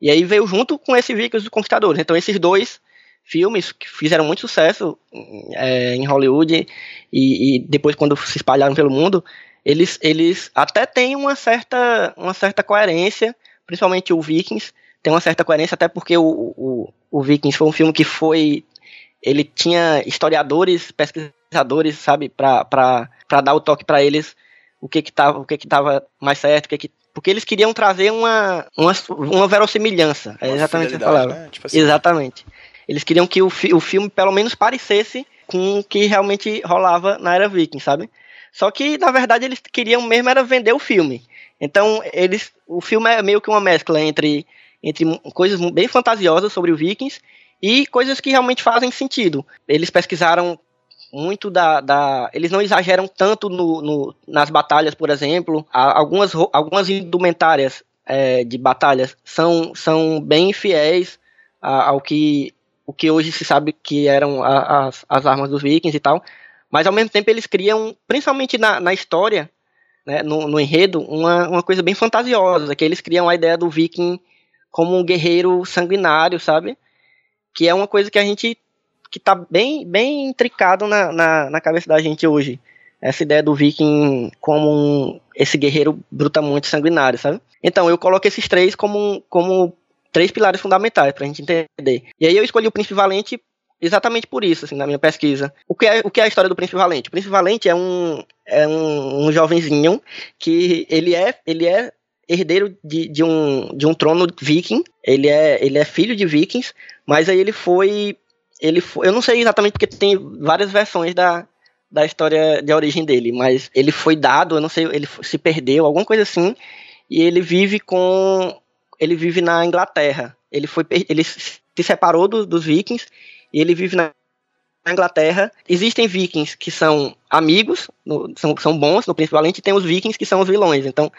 E aí veio junto com esse Vikings dos Conquistadores. Então esses dois filmes que fizeram muito sucesso é, em Hollywood e, e, depois quando se espalharam pelo mundo, eles, eles até têm uma certa, uma certa coerência, principalmente o Vikings, tem uma certa coerência até porque o, o, o Vikings foi um filme que foi ele tinha historiadores, pesquisadores, sabe, para dar o toque para eles o que que tava, o que que tava mais certo, o que que porque eles queriam trazer uma, uma, uma verossimilhança. É exatamente o que eu falava. Né? Tipo assim. Exatamente. Eles queriam que o, fi, o filme pelo menos parecesse com o que realmente rolava na era viking, sabe? Só que, na verdade, eles queriam mesmo era vender o filme. Então, eles, o filme é meio que uma mescla entre, entre coisas bem fantasiosas sobre o Vikings e coisas que realmente fazem sentido. Eles pesquisaram muito da, da, eles não exageram tanto no, no nas batalhas, por exemplo. algumas, algumas indumentárias é, de batalhas são, são bem fiéis ao que o que hoje se sabe que eram a, as, as armas dos vikings e tal. Mas ao mesmo tempo eles criam, principalmente na, na história, né, no, no, enredo, uma, uma coisa bem fantasiosa, que eles criam a ideia do viking como um guerreiro sanguinário, sabe? Que é uma coisa que a gente que está bem, bem intricado na, na, na, cabeça da gente hoje. Essa ideia do viking como um, esse guerreiro brutalmente sanguinário, sabe? Então, eu coloco esses três como, como três pilares fundamentais para a gente entender. E aí eu escolhi o Príncipe Valente exatamente por isso, assim, na minha pesquisa. O que é, o que é a história do Príncipe Valente? O Príncipe Valente é um, é um, um jovenzinho que ele é, ele é herdeiro de, de, um, de um trono viking, ele é, ele é filho de vikings, mas aí ele foi ele foi, eu não sei exatamente porque tem várias versões da, da história de origem dele, mas ele foi dado, eu não sei, ele se perdeu, alguma coisa assim, e ele vive com ele vive na Inglaterra. Ele foi ele se separou do, dos vikings e ele vive na Inglaterra. Existem vikings que são amigos, no, são, são bons no Príncipe e tem os vikings que são os vilões. Então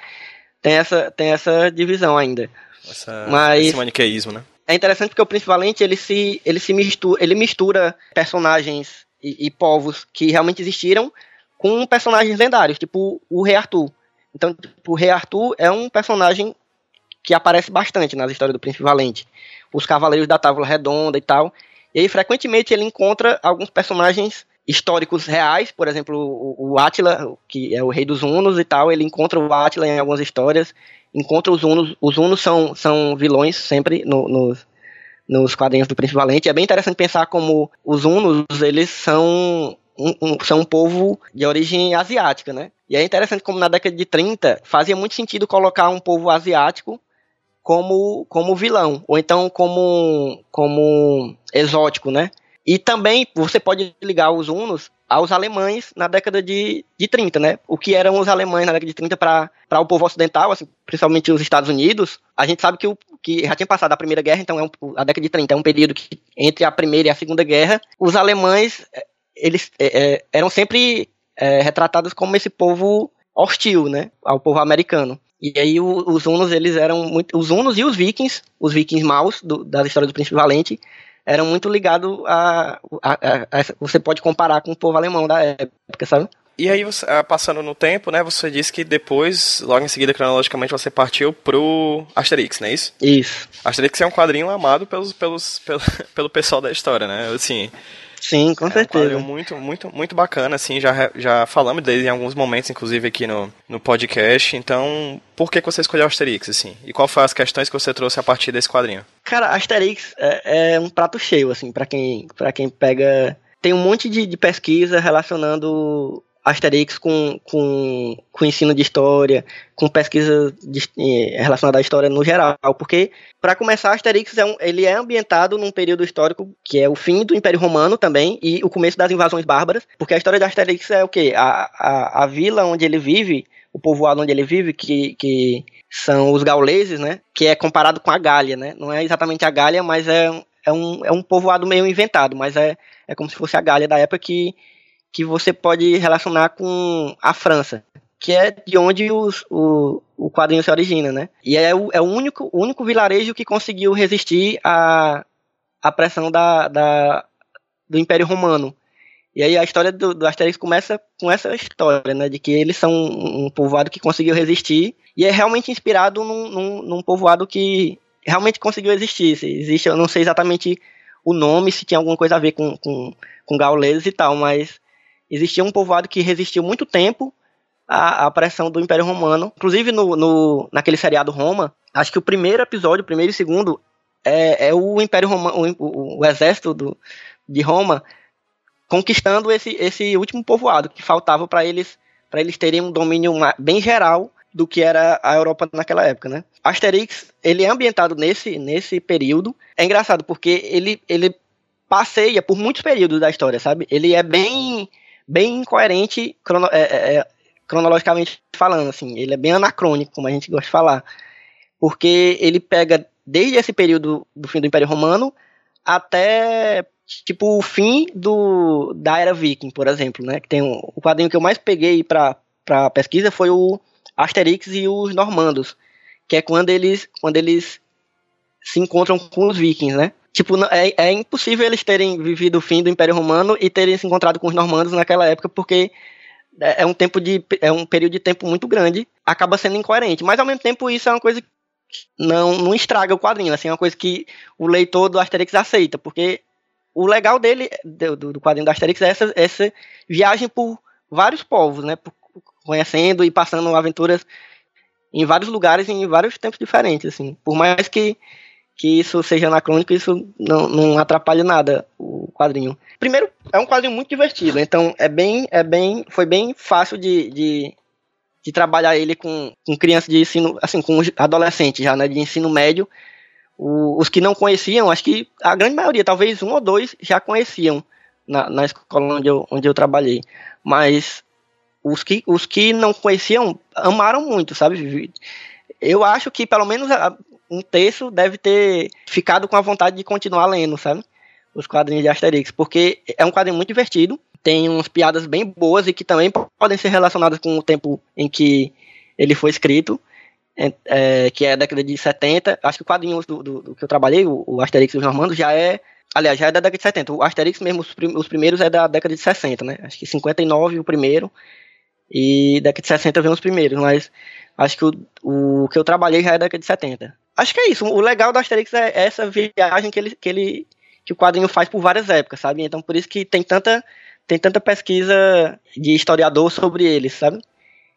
tem essa, tem essa divisão ainda. Essa, Mas, esse maniqueísmo, né? é interessante porque o Príncipe Valente ele se, ele se mistura, ele mistura personagens e, e, povos que realmente existiram com personagens lendários, tipo o Rei Arthur. Então, tipo, o Rei Arthur é um personagem que aparece bastante nas histórias do Príncipe Valente. Os Cavaleiros da Távola Redonda e tal. E aí, frequentemente, ele encontra alguns personagens históricos reais, por exemplo, o, o Átila, que é o rei dos Hunos e tal, ele encontra o Átila em algumas histórias, encontra os Hunos, os Hunos são, são vilões sempre no, nos, nos quadrinhos do Príncipe Valente, é bem interessante pensar como os Hunos, eles são um, um, são um povo de origem asiática, né? E é interessante como na década de 30 fazia muito sentido colocar um povo asiático como, como vilão, ou então como, como exótico, né? E também você pode ligar os Hunos aos alemães na década de, de 30, né? O que eram os alemães na década de 30 para o povo ocidental, assim, principalmente os Estados Unidos. A gente sabe que, o, que já tinha passado a Primeira Guerra, então é um, a década de 30 é um período que entre a Primeira e a Segunda Guerra, os alemães eh, eles é, é, eram sempre é, retratados como esse povo hostil, né, ao povo americano. E aí o, os hunos eles eram muito, os hunos e os vikings, os vikings maus do, da história do Príncipe Valente, eram muito ligados a, a, a, a, Você pode comparar com o povo alemão da época, sabe? E aí, você, ah, passando no tempo, né, você disse que depois, logo em seguida, cronologicamente, você partiu pro Asterix, não é isso? Isso. Asterix é um quadrinho amado pelos, pelos, pelo, pelo pessoal da história, né? Assim, Sim, com é certeza. Um muito, muito, muito bacana, assim, já, já falamos dele em alguns momentos, inclusive aqui no, no podcast. Então, por que, que você escolheu Asterix, assim? E qual foram as questões que você trouxe a partir desse quadrinho? Cara, Asterix é, é um prato cheio, assim, para quem, pra quem pega. Tem um monte de, de pesquisa relacionando Asterix com, com, com ensino de história, com pesquisa de, relacionada à história no geral, porque para começar Asterix é um, ele é ambientado num período histórico que é o fim do Império Romano também e o começo das invasões bárbaras, porque a história de Asterix é o que a, a, a vila onde ele vive, o povoado onde ele vive, que, que são os gauleses, né, que é comparado com a Gália, né, não é exatamente a Gália, mas é, é um, é um povoado meio inventado, mas é, é como se fosse a Gália da época que que você pode relacionar com a França, que é de onde os, o, o quadrinho se origina, né? E é o, é o único, único vilarejo que conseguiu resistir à, à pressão da, da, do Império Romano. E aí a história do, do Asterix começa com essa história, né? De que eles são um, povoado que conseguiu resistir e é realmente inspirado num, num, num povoado que realmente conseguiu existir. Existe, eu não sei exatamente o nome, se tinha alguma coisa a ver com, com, com gauleses e tal, mas existia um povoado que resistiu muito tempo à, à pressão do Império Romano. Inclusive, no, no, naquele seriado Roma, acho que o primeiro episódio, o primeiro e segundo, é, é o Império Romano, o, o, exército do, de Roma conquistando esse, esse último povoado que faltava para eles para eles terem um domínio bem geral do que era a Europa naquela época, né? Asterix, ele é ambientado nesse, nesse período. É engraçado porque ele, ele passeia por muitos períodos da história, sabe? Ele é bem bem incoerente crono, é, é, é, cronologicamente falando, assim. Ele é bem anacrônico, como a gente gosta de falar. Porque ele pega desde esse período do fim do Império Romano até tipo o fim do, da era viking, por exemplo, né? Que tem um, o quadrinho que eu mais peguei para para pesquisa foi o Asterix e os Normandos, que é quando eles quando eles se encontram com os vikings, né? Tipo, é, é impossível eles terem vivido o fim do Império Romano e terem se encontrado com os normandos naquela época, porque é, é um tempo de é um período de tempo muito grande, acaba sendo incoerente. Mas ao mesmo tempo isso é uma coisa que não, não estraga o quadrinho, assim, é uma coisa que o leitor do Asterix aceita, porque o legal dele do, do quadrinho do Asterix é essa, essa viagem por vários povos, né, por, conhecendo e passando aventuras em vários lugares em vários tempos diferentes, assim. Por mais que que isso seja anacrônico, isso não, não atrapalha nada o quadrinho. Primeiro, é um quadrinho muito divertido, então é bem, é bem, foi bem fácil de, de, de trabalhar ele com, com crianças de ensino, assim, com adolescentes já, né, de ensino médio. O, os que não conheciam, acho que a grande maioria, talvez um ou dois, já conheciam na, na escola onde eu, onde eu trabalhei. Mas os que, os que não conheciam amaram muito, sabe? Eu acho que pelo menos um terço deve ter ficado com a vontade de continuar lendo, sabe? Os quadrinhos de Asterix, porque é um quadrinho muito divertido, tem umas piadas bem boas e que também podem ser relacionadas com o tempo em que ele foi escrito, é, é, que é a década de 70. Acho que o quadrinho do, do, do que eu trabalhei, o, o Asterix e os Normandos, já é. Aliás, já é da década de 70. O Asterix mesmo, os primeiros é da década de 60, né? Acho que 59 o primeiro. E década de 60 vem os primeiros, mas acho que o, o que eu trabalhei já é da década de 70 acho que é isso. O legal do Asterix é essa viagem que ele, que ele que o quadrinho faz por várias épocas, sabe? Então por isso que tem tanta tem tanta pesquisa de historiador sobre ele, sabe?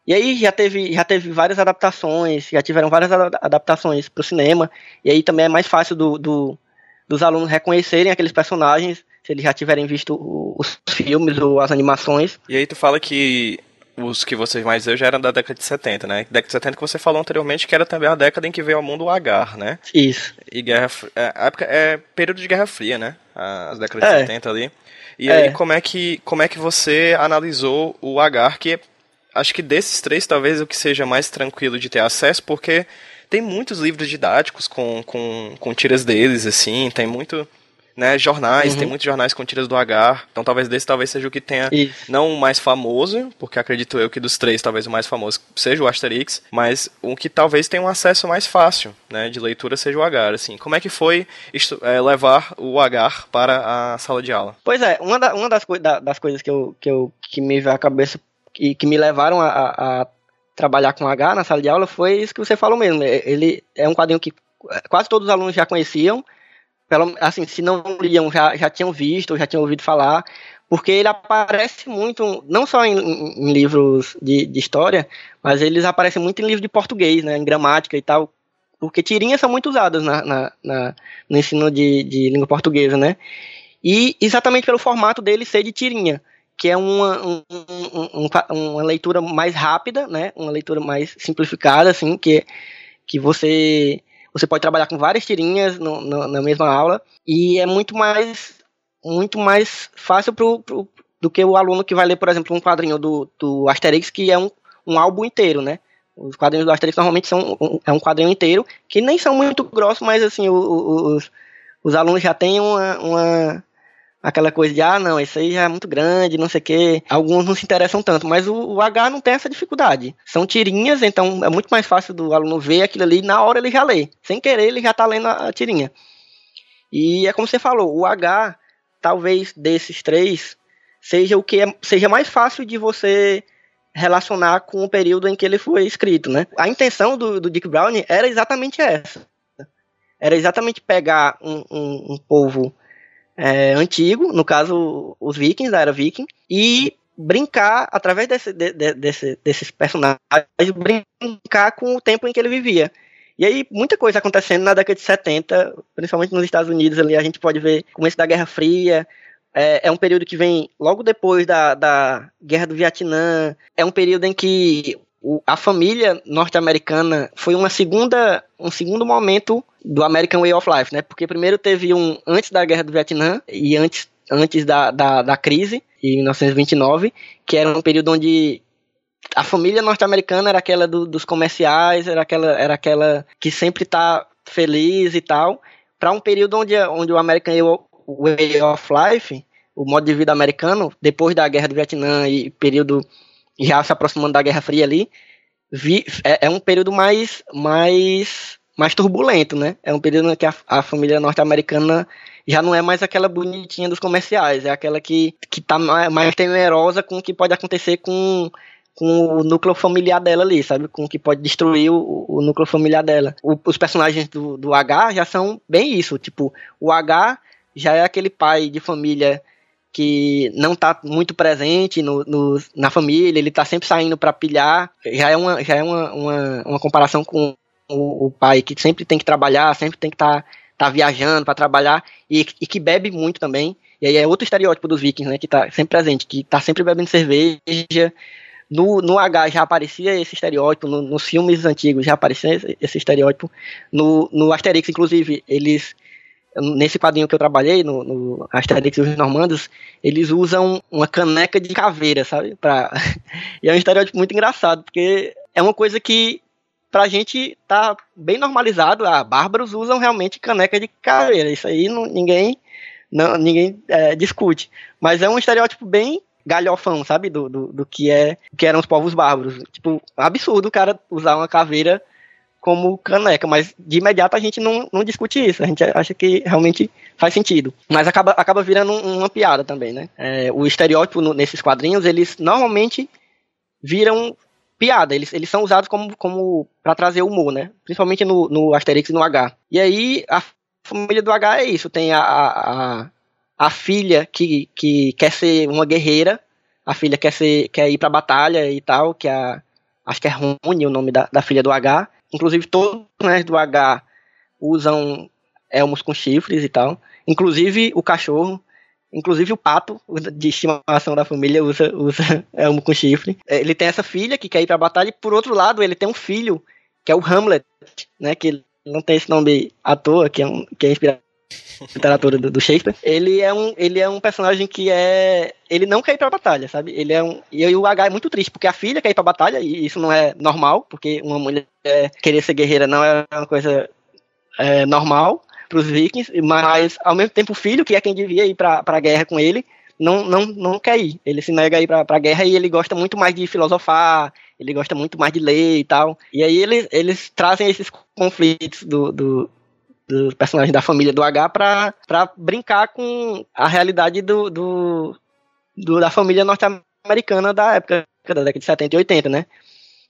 E aí já teve já teve várias adaptações, já tiveram várias adaptações para o cinema. E aí também é mais fácil do, do, dos alunos reconhecerem aqueles personagens se eles já tiverem visto os filmes ou as animações. E aí tu fala que os que vocês mais eu já eram da década de 70, né? Década de 70 que você falou anteriormente, que era também a década em que veio ao mundo o Agar, né? Isso. E Guerra é, época é período de Guerra Fria, né? As décadas é. de 70 ali. E é. aí como é que como é que você analisou o Agar que acho que desses três talvez o que seja mais tranquilo de ter acesso, porque tem muitos livros didáticos com, com, com tiras deles, assim, tem muito né, jornais, uhum. tem muitos jornais com tiras do H, então talvez desse talvez seja o que tenha, Isso. não o mais famoso, porque acredito eu que dos três talvez o mais famoso seja o Asterix, mas o que talvez tenha um acesso mais fácil, né, de leitura seja o H, assim. Como é que foi isto, é, levar o H para a sala de aula? Pois é, uma, da, uma das, da, das coisas que, eu, que, eu, que me veio à cabeça e que me levaram a, a trabalhar com H na sala de aula foi isso que você falou mesmo. Ele é um quadrinho que quase todos os alunos já conheciam, pelo, assim, se não liam, já, já tinham visto, já tinham ouvido falar, porque ele aparece muito, não só em, em livros de, de, história, mas eles aparecem muito em livros de português, né, em gramática e tal, porque tirinhas são muito usadas na, na, na no ensino de, de, língua portuguesa, né, e exatamente pelo formato dele ser de tirinha, que é uma, um, um, uma leitura mais rápida, né, uma leitura mais simplificada, assim, que, que você você pode trabalhar com várias tirinhas no, no, na mesma aula e é muito mais muito mais fácil pro, pro, do que o aluno que vai ler, por exemplo, um quadrinho do, do Asterix, que é um, um álbum inteiro, né? Os quadrinhos do Asterix normalmente são um, é um quadrinho inteiro, que nem são muito grossos, mas assim, os, os alunos já têm uma, uma aquela coisa de, ah, não, isso aí já é muito grande, não sei o quê. Alguns não se interessam tanto, mas o, o, H não tem essa dificuldade. São tirinhas, então é muito mais fácil do aluno ver aquilo ali, na hora ele já lê. Sem querer, ele já está lendo a, a tirinha. E é como você falou, o H, talvez desses três, seja o que é, seja mais fácil de você relacionar com o período em que ele foi escrito, né? A intenção do, do Dick Brown era exatamente essa. Era exatamente pegar um, um, um povo é, antigo, no caso os vikings, da era viking, e brincar, através desse, de, de, desse, desses personagens, brincar com o tempo em que ele vivia. E aí, muita coisa acontecendo na década de 70, principalmente nos Estados Unidos, ali a gente pode ver o começo da Guerra Fria, é, é, um período que vem logo depois da, da Guerra do Vietnã, é um período em que o, a família norte-americana foi uma segunda, um segundo momento do American Way of Life, né? Porque primeiro teve um antes da Guerra do Vietnã e antes, antes da, da, da crise, em 1929, que era um período onde a família norte-americana era aquela do, dos comerciais, era aquela, era aquela que sempre tá feliz e tal, para um período onde, onde o American Way of Life, o modo de vida americano, depois da Guerra do Vietnã e período já se aproximando da Guerra Fria ali, vi, é, é, um período mais, mais, mais turbulento, né? É um período em que a, a família norte-americana já não é mais aquela bonitinha dos comerciais, é aquela que, que tá mais temerosa com o que pode acontecer com, com o núcleo familiar dela ali, sabe? Com o que pode destruir o, o núcleo familiar dela. O, os personagens do, do H já são bem isso, tipo, o H já é aquele pai de família que não está muito presente no, no, na família, ele está sempre saindo para pilhar. Já é uma, já é uma, uma, uma comparação com o, o, pai que sempre tem que trabalhar, sempre tem que estar tá, tá viajando para trabalhar e, e, que bebe muito também. E aí é outro estereótipo dos vikings, né, que está sempre presente, que está sempre bebendo cerveja. No, no H já aparecia esse estereótipo, no, nos filmes antigos já aparecia esse, esse estereótipo. No, no Asterix, inclusive, eles nesse quadrinho que eu trabalhei, no, no Asterix e os Normandos, eles usam uma caneca de caveira, sabe? Pra... e é um estereótipo muito engraçado, porque é uma coisa que pra gente tá bem normalizado. Ah, bárbaros usam realmente caneca de caveira. Isso aí não, ninguém, não, ninguém é, discute. Mas é um estereótipo bem galhofão, sabe? Do, do, do que é que eram os povos bárbaros. Tipo, absurdo o cara usar uma caveira como caneca, mas de imediato a gente não, não discute isso, a gente acha que realmente faz sentido. Mas acaba, acaba virando uma piada também, né? É, o estereótipo no, nesses quadrinhos, eles normalmente viram piada, eles, eles são usados como, como para trazer humor, né? Principalmente no, no Asterix e no H. E aí a família do H é isso, tem a, a, a filha que, que quer ser uma guerreira, a filha quer, ser, quer ir pra batalha e tal, que é a, acho que é Rony o nome da, da filha do H, Inclusive, todos os personagens do H usam elmos com chifres e tal. Inclusive o cachorro. Inclusive o pato, de estimação da família, usa, usa elmo com chifre. É, ele tem essa filha que quer ir pra batalha, e por outro lado, ele tem um filho, que é o Hamlet, né? Que não tem esse nome à toa, que é, um, que é inspirado literatura do, Shakespeare, ele é um ele é um personagem que é ele não quer ir pra batalha, sabe? Ele é um e o H é muito triste porque a filha quer ir pra batalha e isso não é normal, porque uma mulher querer ser guerreira não é uma coisa é, normal, pros vikings, mas ao mesmo tempo o filho, que é quem devia ir pra, pra guerra com ele, não, não, não quer ir. Ele se nega a ir pra, pra guerra e ele gosta muito mais de filosofar, ele gosta muito mais de ler e tal. E aí eles, eles trazem esses conflitos do, do, do personagem da família do H pra, pra brincar com a realidade do, do, do da família norte-americana da época, da década de 70 e 80, né?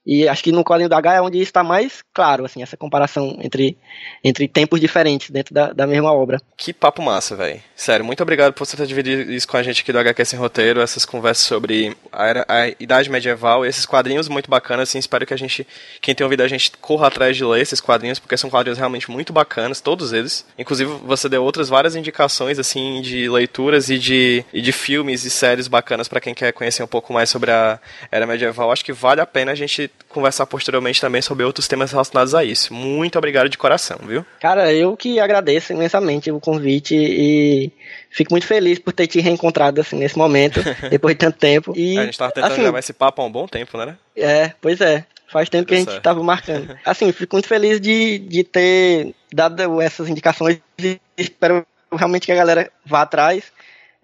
E acho que no quadrinho do H é onde está mais claro, assim, essa comparação entre, entre tempos diferentes dentro da, da mesma obra. Que papo massa, velho. Sério, muito obrigado por você ter dividido isso com a gente aqui do HQ Sem Roteiro, essas conversas sobre a, era, a Idade Medieval, esses quadrinhos muito bacanas, assim, espero que a gente, quem tem ouvido a gente, corra atrás de ler esses quadrinhos, porque são quadrinhos realmente muito bacanas, todos eles. Inclusive, você deu outras várias indicações, assim, de leituras e de, e de filmes e séries bacanas para quem quer conhecer um pouco mais sobre a Era Medieval. Acho que vale a pena a gente conversar posteriormente também sobre outros temas relacionados a isso. Muito obrigado de coração, viu? Cara, eu que agradeço imensamente o convite e fico muito feliz por ter te reencontrado assim nesse momento, depois de tanto tempo. E, a gente tava tentando assim, gravar esse papo há um bom tempo, né? É, pois é. Faz tempo que a gente estava marcando. Assim, fico muito feliz de, de ter dado essas indicações e espero realmente que a galera vá atrás.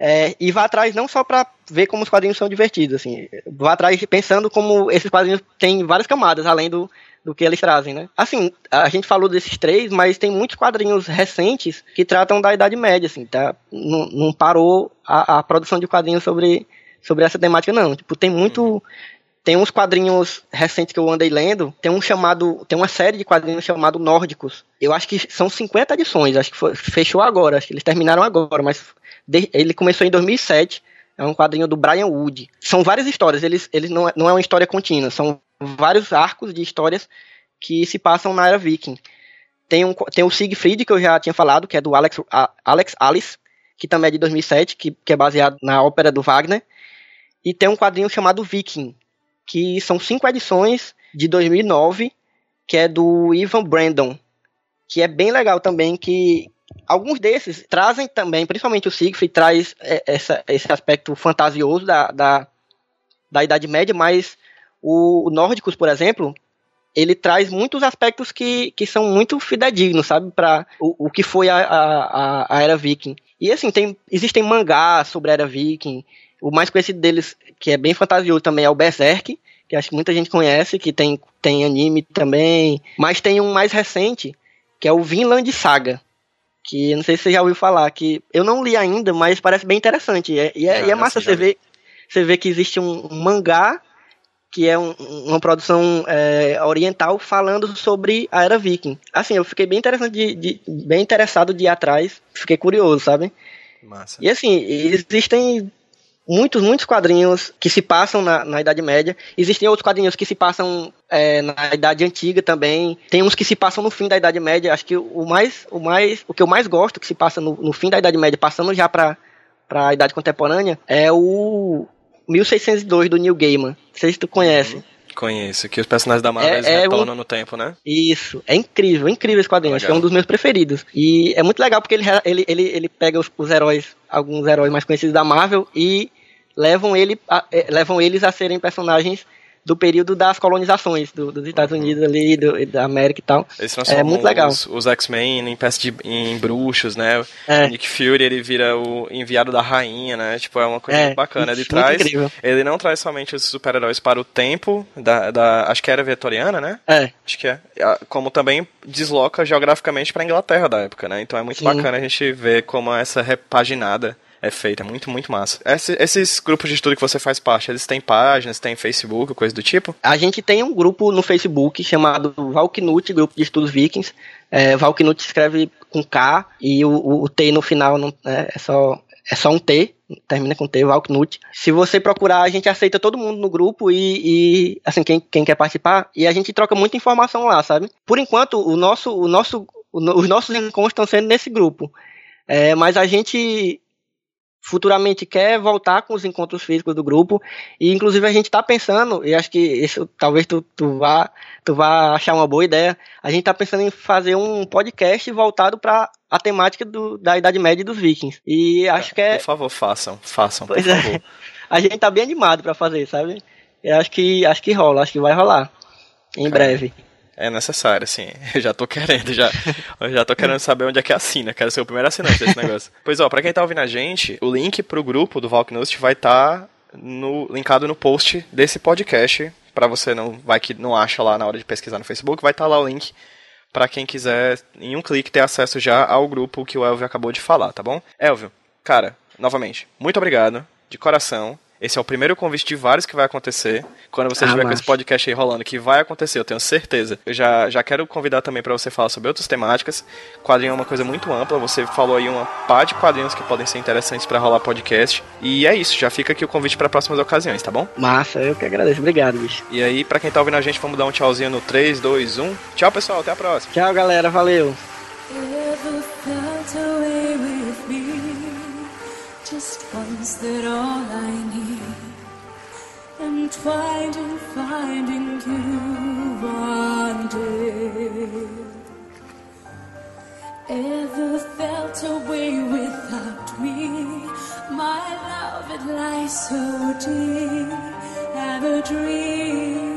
É, e vá atrás não só para ver como os quadrinhos são divertidos, assim, vá atrás pensando como esses quadrinhos têm várias camadas, além do, do que eles trazem, né? Assim, a gente falou desses três, mas tem muitos quadrinhos recentes que tratam da Idade Média, assim, tá? Não, não parou a, a, produção de quadrinhos sobre, sobre essa temática, não. Tipo, tem muito... Tem uns quadrinhos recentes que eu andei lendo, tem um chamado, tem uma série de quadrinhos chamado Nórdicos. Eu acho que são 50 edições, acho que foi, fechou agora, acho que eles terminaram agora, mas ele começou em 2007. É um quadrinho do Brian Wood. São várias histórias, eles, eles não, é, não é uma história contínua, são vários arcos de histórias que se passam na era viking. Tem, um, tem o Siegfried, que eu já tinha falado, que é do Alex, Alex Alice, que também é de 2007, que, que é baseado na ópera do Wagner. E tem um quadrinho chamado Viking, que são cinco edições de 2009, que é do Ivan Brandon, que é bem legal também, que, alguns desses trazem também, principalmente o Siegfried traz é, essa, esse aspecto fantasioso da, da, da Idade Média, mas o, o Nórdicos, por exemplo, ele traz muitos aspectos que, que são muito fidedignos, sabe, para o, o que foi a, a, a, era viking. E assim, tem, existem mangás sobre a era viking, o mais conhecido deles, que é bem fantasioso também, é o Berserk, que acho que muita gente conhece, que tem, tem anime também, mas tem um mais recente, que é o Vinland Saga, que não sei se você já ouviu falar, que eu não li ainda, mas parece bem interessante. E é, e é, já, e é massa você ver, você ver que existe um, um mangá que é um, uma produção é, oriental falando sobre a era viking. Assim, eu fiquei bem interessante de, de, bem interessado de ir atrás, fiquei curioso, sabe? Massa. E assim, existem muitos, muitos quadrinhos que se passam na, na Idade Média. Existem outros quadrinhos que se passam é, na Idade Antiga também. Tem uns que se passam no fim da Idade Média. Acho que o mais, o mais, o que eu mais gosto que se passa no, no fim da Idade Média, passando já para para a Idade Contemporânea, é o 1602 do Neil Gaiman. Não sei se tu conhece. Uhum. Conheço, que os personagens da Marvel é, é retornam um... no tempo, né? Isso, é incrível, é incrível esse quadrinho, acho que é um dos meus preferidos. E é muito legal porque ele, ele, ele, ele pega os, os heróis, alguns heróis mais conhecidos da Marvel e levam, ele a, é, levam eles a serem personagens do período das colonizações do, dos Estados. Unidos ali, do, da América e tal. Eles é muito legal. Os, os X-Men em peça de em bruxos, né? É. Nick Fury ele vira o enviado da rainha, né? Tipo, é uma coisa é, muito bacana. Ele traz. Incrível. Ele não traz somente os super-heróis para o tempo da, da. Acho que era vitoriana, né? É. Acho que é. Como também desloca geograficamente para Inglaterra da época, né? Então é muito Sim. bacana a gente ver como essa repaginada é feita. É muito, muito massa. Esse, esses grupos de estudo que você faz parte, eles têm páginas, têm Facebook, coisa do tipo? A gente tem um grupo no Facebook chamado Valknut, Grupo de Estudos Vikings. É, Valknut escreve com K e o, o, o T no final não, é, é, só, é só um T, termina com T, Valknut. Se você procurar, a gente aceita todo mundo no grupo e, e, assim, quem, quem quer participar, e a gente troca muita informação lá, sabe? Por enquanto, o nosso, o nosso, os nossos encontros estão sendo nesse grupo. É, mas a gente futuramente quer voltar com os encontros físicos do grupo. E inclusive a gente está pensando e acho que isso talvez tu, tu vá tu vá achar uma boa ideia a gente está pensando em fazer um podcast voltado para a temática do, da Idade Média dos Vikings. E acho que é por favor façam façam pois por é. favor. A gente está bem animado para fazer sabe? Eu acho que acho que rola acho que vai rolar. Em Cara. breve É necessário, sim. Eu já tô querendo, já. Eu já tô querendo saber onde é que assina. Quero ser o primeiro assinante desse negócio. Pois ó, pra quem tá ouvindo a gente, o link pro grupo do Valknost vai estar tá no, linkado no post desse podcast. Pra você não vai que não acha lá na hora de pesquisar no Facebook, vai estar tá lá o link para quem quiser, em um clique, ter acesso já ao grupo que o Elvio acabou de falar, tá bom? Elvio, cara, novamente, muito obrigado, de coração. Esse é o primeiro convite de vários que vai acontecer. Quando você ah, estiver com esse podcast aí rolando, que vai acontecer, eu tenho certeza. Eu já, já quero convidar também para você falar sobre outras temáticas. Quadrinho é uma coisa muito ampla. Você falou aí uma pá de quadrinhos que podem ser interessantes para rolar podcast. E é isso, já fica aqui o convite para próximas ocasiões, tá bom? Massa, eu que agradeço. Obrigado, bicho. E aí, para quem tá ouvindo a gente, vamos dar um tchauzinho no 3, 2, 1. Tchau, pessoal. Até a próxima. Tchau, galera. Valeu. Just once that all I need. Entwined in finding you one day. Ever felt away without me? My love, it lies so deep. Have a dream